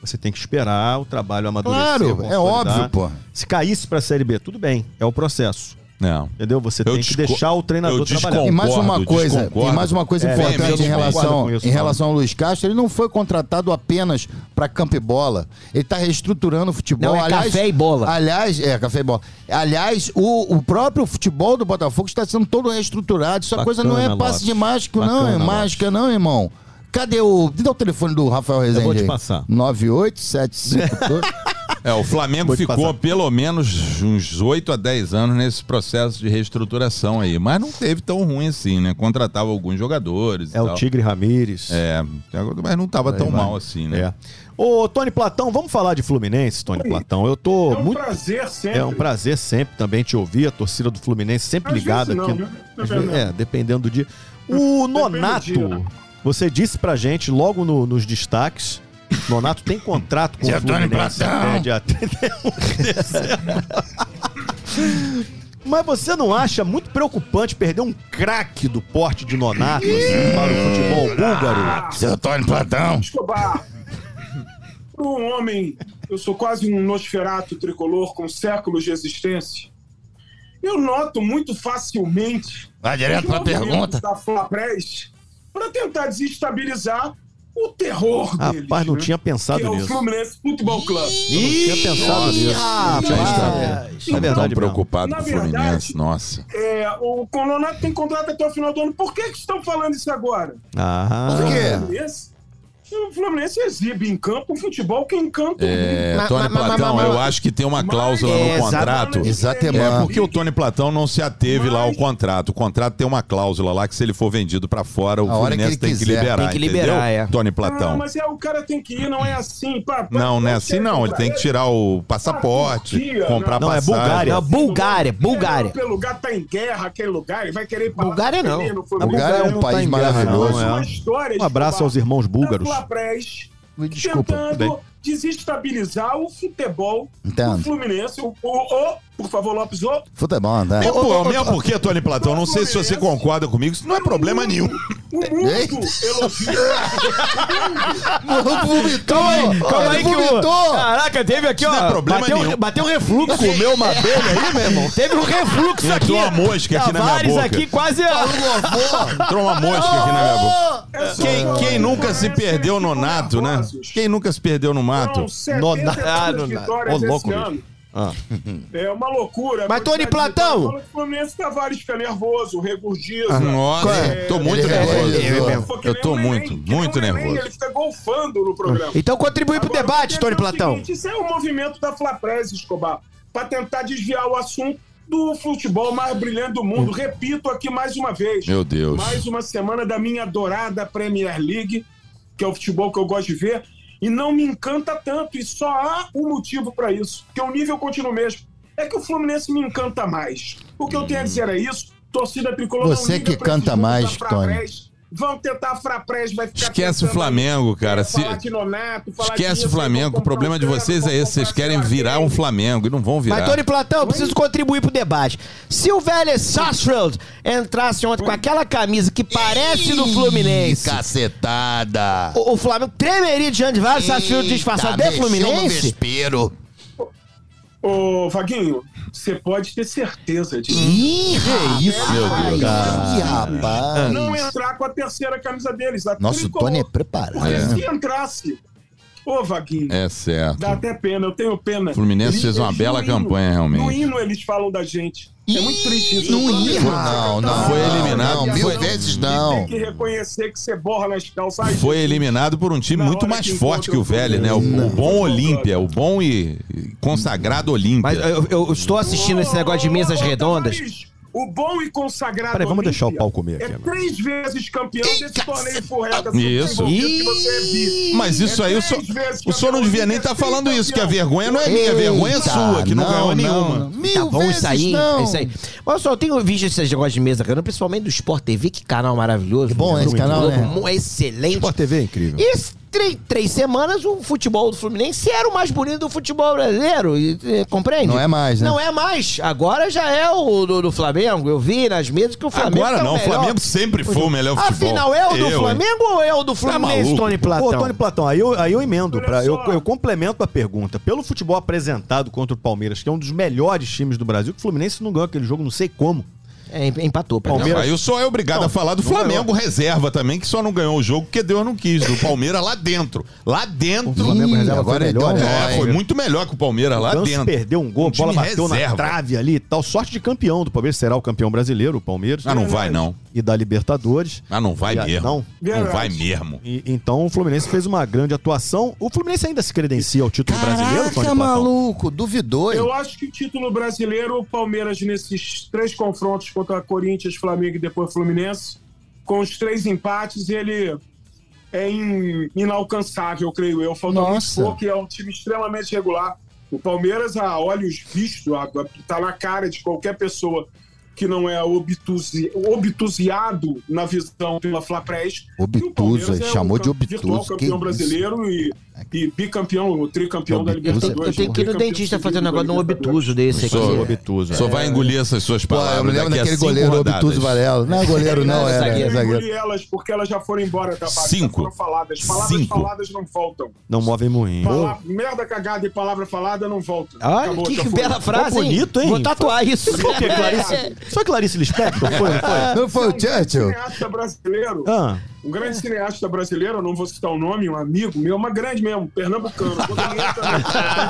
Você tem que esperar o trabalho amadurecer. Claro, é óbvio, pô. Se caísse pra Série B, tudo bem, é o processo. Não. Entendeu? Você Eu tem que deixar o treinador eu trabalhar. E mais uma coisa, desconcordo. e mais uma coisa É, importante em relação, isso, em relação ao Luiz Castro, ele não foi contratado apenas para campo e bola. Ele está reestruturando o futebol. Não, é café e bola. Aliás, é, café e bola. Aliás, o, o próprio futebol do Botafogo está sendo todo reestruturado. Essa coisa não é passe Lopes. de mágico, não, Bacana, é mágica, não, irmão. Cadê o. Dá o telefone do Rafael Rezende. vou te aí. passar. 98752. É, o Flamengo ficou passar. pelo menos uns 8 a 10 anos nesse processo de reestruturação aí. Mas não teve tão ruim assim, né? Contratava alguns jogadores. e É o tal. Tigre Ramírez. É, mas não tava tão vai. mal assim, né? É. Ô, Tony Platão, vamos falar de Fluminense, Tony Platão. Eu tô É um muito. prazer sempre. É um prazer sempre também te ouvir, a torcida do Fluminense sempre Às ligada vezes não, aqui. Às vezes- É, dependendo do dia. O Nonato, dia, né? você disse pra gente logo no- nos destaques. Nonato tem contrato com o Seu Fluminense Platão. até dia 31 de dezembro. Mas você não acha muito preocupante perder um craque do porte de Nonato assim, para o futebol búlgaro? Seu Tony Platão. Escobar. Para um homem, eu sou quase um Nosferato tricolor com séculos de existência. Eu noto muito facilmente Vai direto pra movimentos pergunta. da Flapres para tentar desestabilizar o terror deles. Rapaz, não né? tinha pensado que é o nisso. Fluminense Futebol Club. Eu não tinha pensado nisso. Não tinha rapaz. pensado. É Tão verdade preocupado com o Fluminense, nossa. É, o Cononato tem contrato até o final do ano. Por que, que estão falando isso agora? Ah, Por quê? O Fluminense exibe em campo um futebol que encanta o mundo. É, Mas- Tony mas- mas- Platão, mas- eu acho que tem uma cláusula É, no contrato. Exatamente. É porque o Tony Platão não se ateve lá ao Mas- contrato. O contrato tem uma cláusula lá que se ele for vendido pra fora, o que Fluminense ele tem que quiser. liberar, Tem que liberar, entendeu? é. Tony Ah, Platão. mas é, o cara tem que ir, não é assim. Pá, pá, Não, não é assim não. Ele tem que tirar o passaporte, Turquia, comprar não, é passagem. Bulgária. Não, Bulgária, Bulgária. Pelo lugar tá em guerra, aquele lugar, ele vai querer ir pra Bulgária não. A Bulgária é um não país tá guerra, maravilhoso. não, é. Uma história, Um abraço aos irmãos búlgaros. Me desculpa. tentando bem. Desestabilizar o futebol Entendo. do Fluminense. O, o, o- por favor, Lopes, o, Futebol, né? É, pô, mesmo porque, Tony Platão, não sei se você concorda comigo, isso não é problema nenhum. o mundo elogia. Calma aí, calma aí que o... vomitou. Caraca, teve aqui, ó. não é problema bateu, nenhum. bateu refluxo. Comeu uma abelha aí, meu irmão. Teve um refluxo aqui. Entrou uma mosca aqui na minha boca. aqui quase... Entrou uma mosca aqui na minha boca. É só Quem, nunca se perdeu no nato, né? Quem nunca se perdeu no 70 Nonato. Ah, no- vitórias Ô, louco, bicho. Ah. É uma loucura. Mas, Tony Platão! O Fluminense Tavares fica nervoso, regurgiza. Ah, Nossa, É, tô muito ele é- nervoso. é- Eu nem tô muito, nem muito nervoso. Ele fica golfando no programa. Então contribui pro Agora, debate, eu Tony o Platão. seguinte, Isso é um movimento da Flapress, Escobar, para tentar desviar o assunto do futebol mais brilhante do mundo. Repito aqui mais uma vez. Meu Deus. Mais uma semana da minha adorada Premier League, que é o futebol que eu gosto de ver, e não me encanta tanto. E só há um motivo para isso, que o nível continua o mesmo. É que o Fluminense me encanta mais. O que eu tenho a dizer é isso. Torcida tricolor Você que canta jogo mais, Frapress. Vão tentar a Frapress, vai ficar Esquece o Flamengo, cara. é, Se- Nonato, falar Esquece disso, o Flamengo. O problema de vocês é esse. Vocês querem virar um Flamengo e não vão virar. Mas, Tony Platão, eu preciso contribuir pro debate. Se o velho Sarsfield entrasse ontem com aquela camisa que parece do Fluminense, Cacetada. o, o Flamengo tremeria diante de vários Sarsfield disfarçado de no Fluminense? Ô, Vaguinho, você pode ter certeza disso. Ih, que isso, Meu Deus. Ih, rapaz. Não entrar com a terceira camisa deles. A Nossa, o. Tony é preparado. Porque É. se entrasse, ô Vaguinho, É certo. dá até pena, eu tenho pena. O Fluminense fez uma eles- bela no hino- campanha, realmente. No hino eles falam da gente. É muito triste isso. Não ia, não, não. Foi eliminado, Não, mil foi- vezes Tem não. que reconhecer que você borra nas calças. Foi eliminado por um time muito mais que forte que o velho, né? O, o bom. Olímpia, o bom e consagrado Olímpia. Mas eu, eu estou assistindo esse negócio de mesas redondas. O bom e consagrado. Peraí, vamos deixar o pau comer aqui É três vezes campeão desse torneio furreca. Isso. Que você é. Mas isso aí, o senhor, o senhor não devia nem estar falando isso, que a vergonha não é minha, a vergonha é sua, que não, ganhou nenhuma. não. Mil Tá bom vezes isso aí, não. é isso aí. Mas só eu tenho visto esses negócios de mesa redonda, principalmente do Sport TV, que canal maravilhoso. bom esse Muito canal, né? É excelente. Sport TV é incrível. Três, três semanas o futebol do Fluminense era o mais bonito do futebol brasileiro. e- e- compreende? Não é mais, né? Não é mais. Agora já é o do, do Flamengo. Eu vi nas mesas que o Flamengo. Agora tá não, o melhor. Flamengo sempre foi o melhor futebol. Afinal, é o do Eu, hein? Tá Flamengo ou é o do Fluminense, maluco? Tony Platão? Ô, Tony Platão, aí eu, aí eu emendo, pra, eu, eu complemento a pergunta. Pelo futebol apresentado contra o Palmeiras, que é um dos melhores times do Brasil, que o Fluminense não ganhou aquele jogo, não sei como. É, empatou. Palmeiras- aí eu sou é obrigado Não, a falar do Flamengo reserva também, que só não ganhou o jogo porque Deus não quis. Do Palmeiras lá dentro. Lá dentro. O Flamengo Ih, reserva agora foi melhor, então, né? É, foi muito melhor que o Palmeiras lá o Ganso dentro. perdeu um gol, Um a bola bateu na reserva. trave ali e tal. Sorte de campeão do Palmeiras, será o campeão brasileiro, o Palmeiras. Ah, não vai não. E da Libertadores. Ah, não vai E mesmo. não? Não vai mesmo. E- então o Fluminense fez uma grande atuação. O Fluminense ainda se credencia ao título brasileiro, Tony Caraca, maluco, duvidou, hein? Eu acho que o título brasileiro, o Palmeiras, nesses três confrontos contra Corinthians, Flamengo e depois Fluminense, com os três empates, ele é in- inalcançável, creio eu. Falta muito Nossa. pouco e é um time extremamente regular. O Palmeiras, a olhos vistos, a- a- tá na cara de qualquer pessoa que não é obtusi, obtusiado na visão pela Flapress. Obtuso, E o Palmeiras é chamou o de virtual obtuso, que campeão isso? brasileiro e, e bicampeão, o tricampeão da é Libertadores. Eu tenho que ir no dentista fazer um negócio de um obtuso desse aqui. Sou obtuso, Só é. vai engolir essas suas Pô, palavras. eu me lembro daquele goleiro rodadas. Obtuso Varela. Não é goleiro, não, era zagueiro. zagueiro. engoli elas porque elas já foram embora da base. Cinco. Faladas. Palavras Cinco. faladas não voltam. Não movem moinho. Merda cagada e palavra falada não voltam. Olha, Acabou, que, bela frase, bonito, hein? Vou tatuar isso. Foi Clarice? Foi Clarice Lispector? Foi, não foi? Não foi o Churchill? brasileiro, Ah, um grande cineasta brasileiro, eu não vou citar o nome, um amigo meu, uma grande mesmo, pernambucano.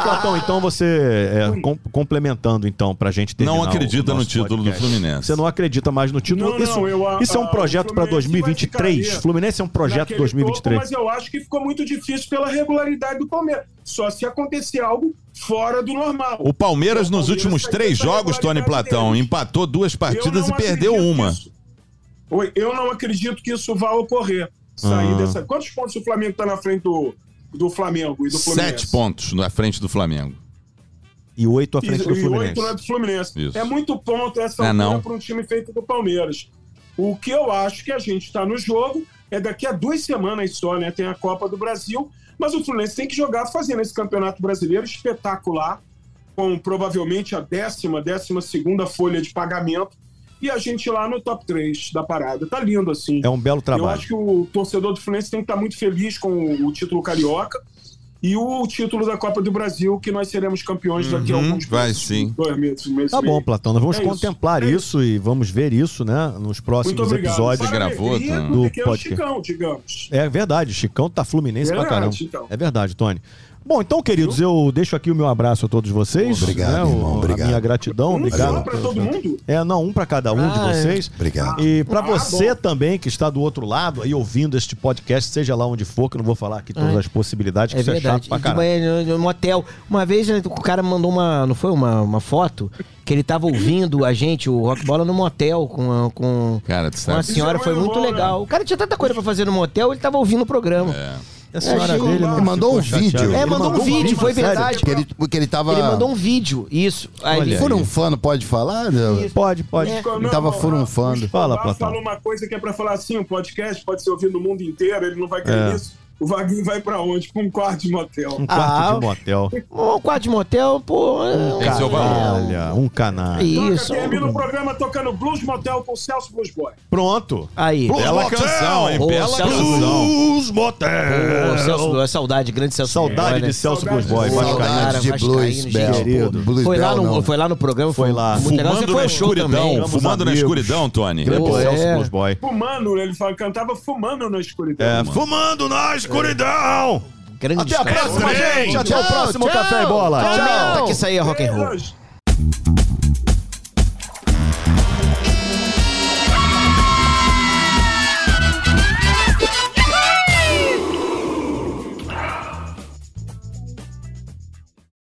Platão, então você, é, com- complementando então, pra gente terminar Não acredita no título podcast. do Fluminense. Você não acredita mais no título? Não, não, isso, eu, a- isso é um projeto para Fluminense 2023. vai ficar Fluminense é um projeto naquele 2023. topo, mas eu acho que ficou muito difícil pela regularidade do Palmeiras. Só se acontecer algo fora do normal. O Palmeiras O nos Palmeiras últimos tá três jogos, Tony Platão, deles. empatou duas Eu partidas e não perdeu uma. isso- eu não acredito que isso vá ocorrer. Sair Ah. dessa. Quantos pontos o Flamengo está na frente do, do Flamengo e do Fluminense? Sete pontos na frente do Flamengo. E oito à E, frente do e Fluminense. oito na do Fluminense. Isso. É muito ponto essa É, altura para um time feito do Palmeiras. O que eu acho que a gente está no jogo é daqui a duas semanas só, né? Tem a Copa do Brasil, mas o Fluminense tem que jogar fazendo esse campeonato brasileiro espetacular, com provavelmente a décima, décima segunda folha de pagamento, e a gente lá no top 3 da parada. Tá lindo assim. É um belo Eu trabalho. acho que o torcedor do Fluminense tem que estar muito feliz com o, título carioca e o título da Copa do Brasil, que nós seremos campeões daqui a Uhum, alguns vai meses, sim. Dois meses, um mês Tá meio. bom, Platão. Nós vamos É isso. contemplar É isso. e vamos ver isso, né? Nos próximos episódios. Gravou, tá? do Do pequeno podcast. Chicão, digamos. É verdade, Chicão tá Fluminense pra Verdade, caramba. então. É verdade, Tony. Bom, então, queridos, eu deixo aqui o meu abraço a todos vocês. Obrigado, né, o- irmão, obrigado. A minha gratidão, Um obrigado. para todo mundo? É, não, um pra cada um de Ah, é. vocês. Obrigado. E pra Ah, você bom. também que está do outro lado aí ouvindo este podcast, seja lá onde for, que eu não vou falar aqui todas Ah, as possibilidades, que É isso é verdade. chato pra De caralho. manhã, no, motel. Uma vez né, o cara mandou uma. Não foi uma, uma foto? Que ele tava ouvindo a gente, o Rock Bola, no motel com, a- com, Cara, com a senhora. É Foi muito né? legal. O cara tinha tanta coisa pra fazer no motel, ele tava ouvindo o programa. A senhora achei- dele não Ele mandou um vídeo. É, Ele mandou um vídeo, foi verdade. Porque ele, porque ele tava. Ele mandou um vídeo, isso. Aí Olha ele um não pode falar? Pode, pode. É. Ele tava furunfando. O Fala, Platão. fala uma coisa que é para falar assim, um podcast pode ser ouvido no mundo inteiro, ele não vai querer É. isso. O Vaguinho vai para onde? Pra um quarto de motel. Um quarto Ah, de motel. Um quarto de motel, pô. é- Tem seu valor. Canalha, um canalha. Isso. Termina o programa tocando Blues Motel com o Celso Blues Boy. Pronto. Aí. Bela Motel! canção, hein? Ô, Bela Celso. canção. Blues Motel. Ô, Celso, é saudade, grande Celso. Saudade Boy, né? de Celso Saudade Blues Boy. Vascaíno. Saudade de Blues querido. Blues Foi lá, no, foi lá no programa. Foi lá. Legal. Você Fumando foi na escuridão. Fumando na escuridão, Tony. Grande Celso é. Blues Boy. Fumando, ele cantava fumando na escuridão. É, fumando na escuridão. Grande Até a próxima, gente. Até o próximo. Café e Bola. Aumenta Tchau. que isso aí é rock and roll. Deus.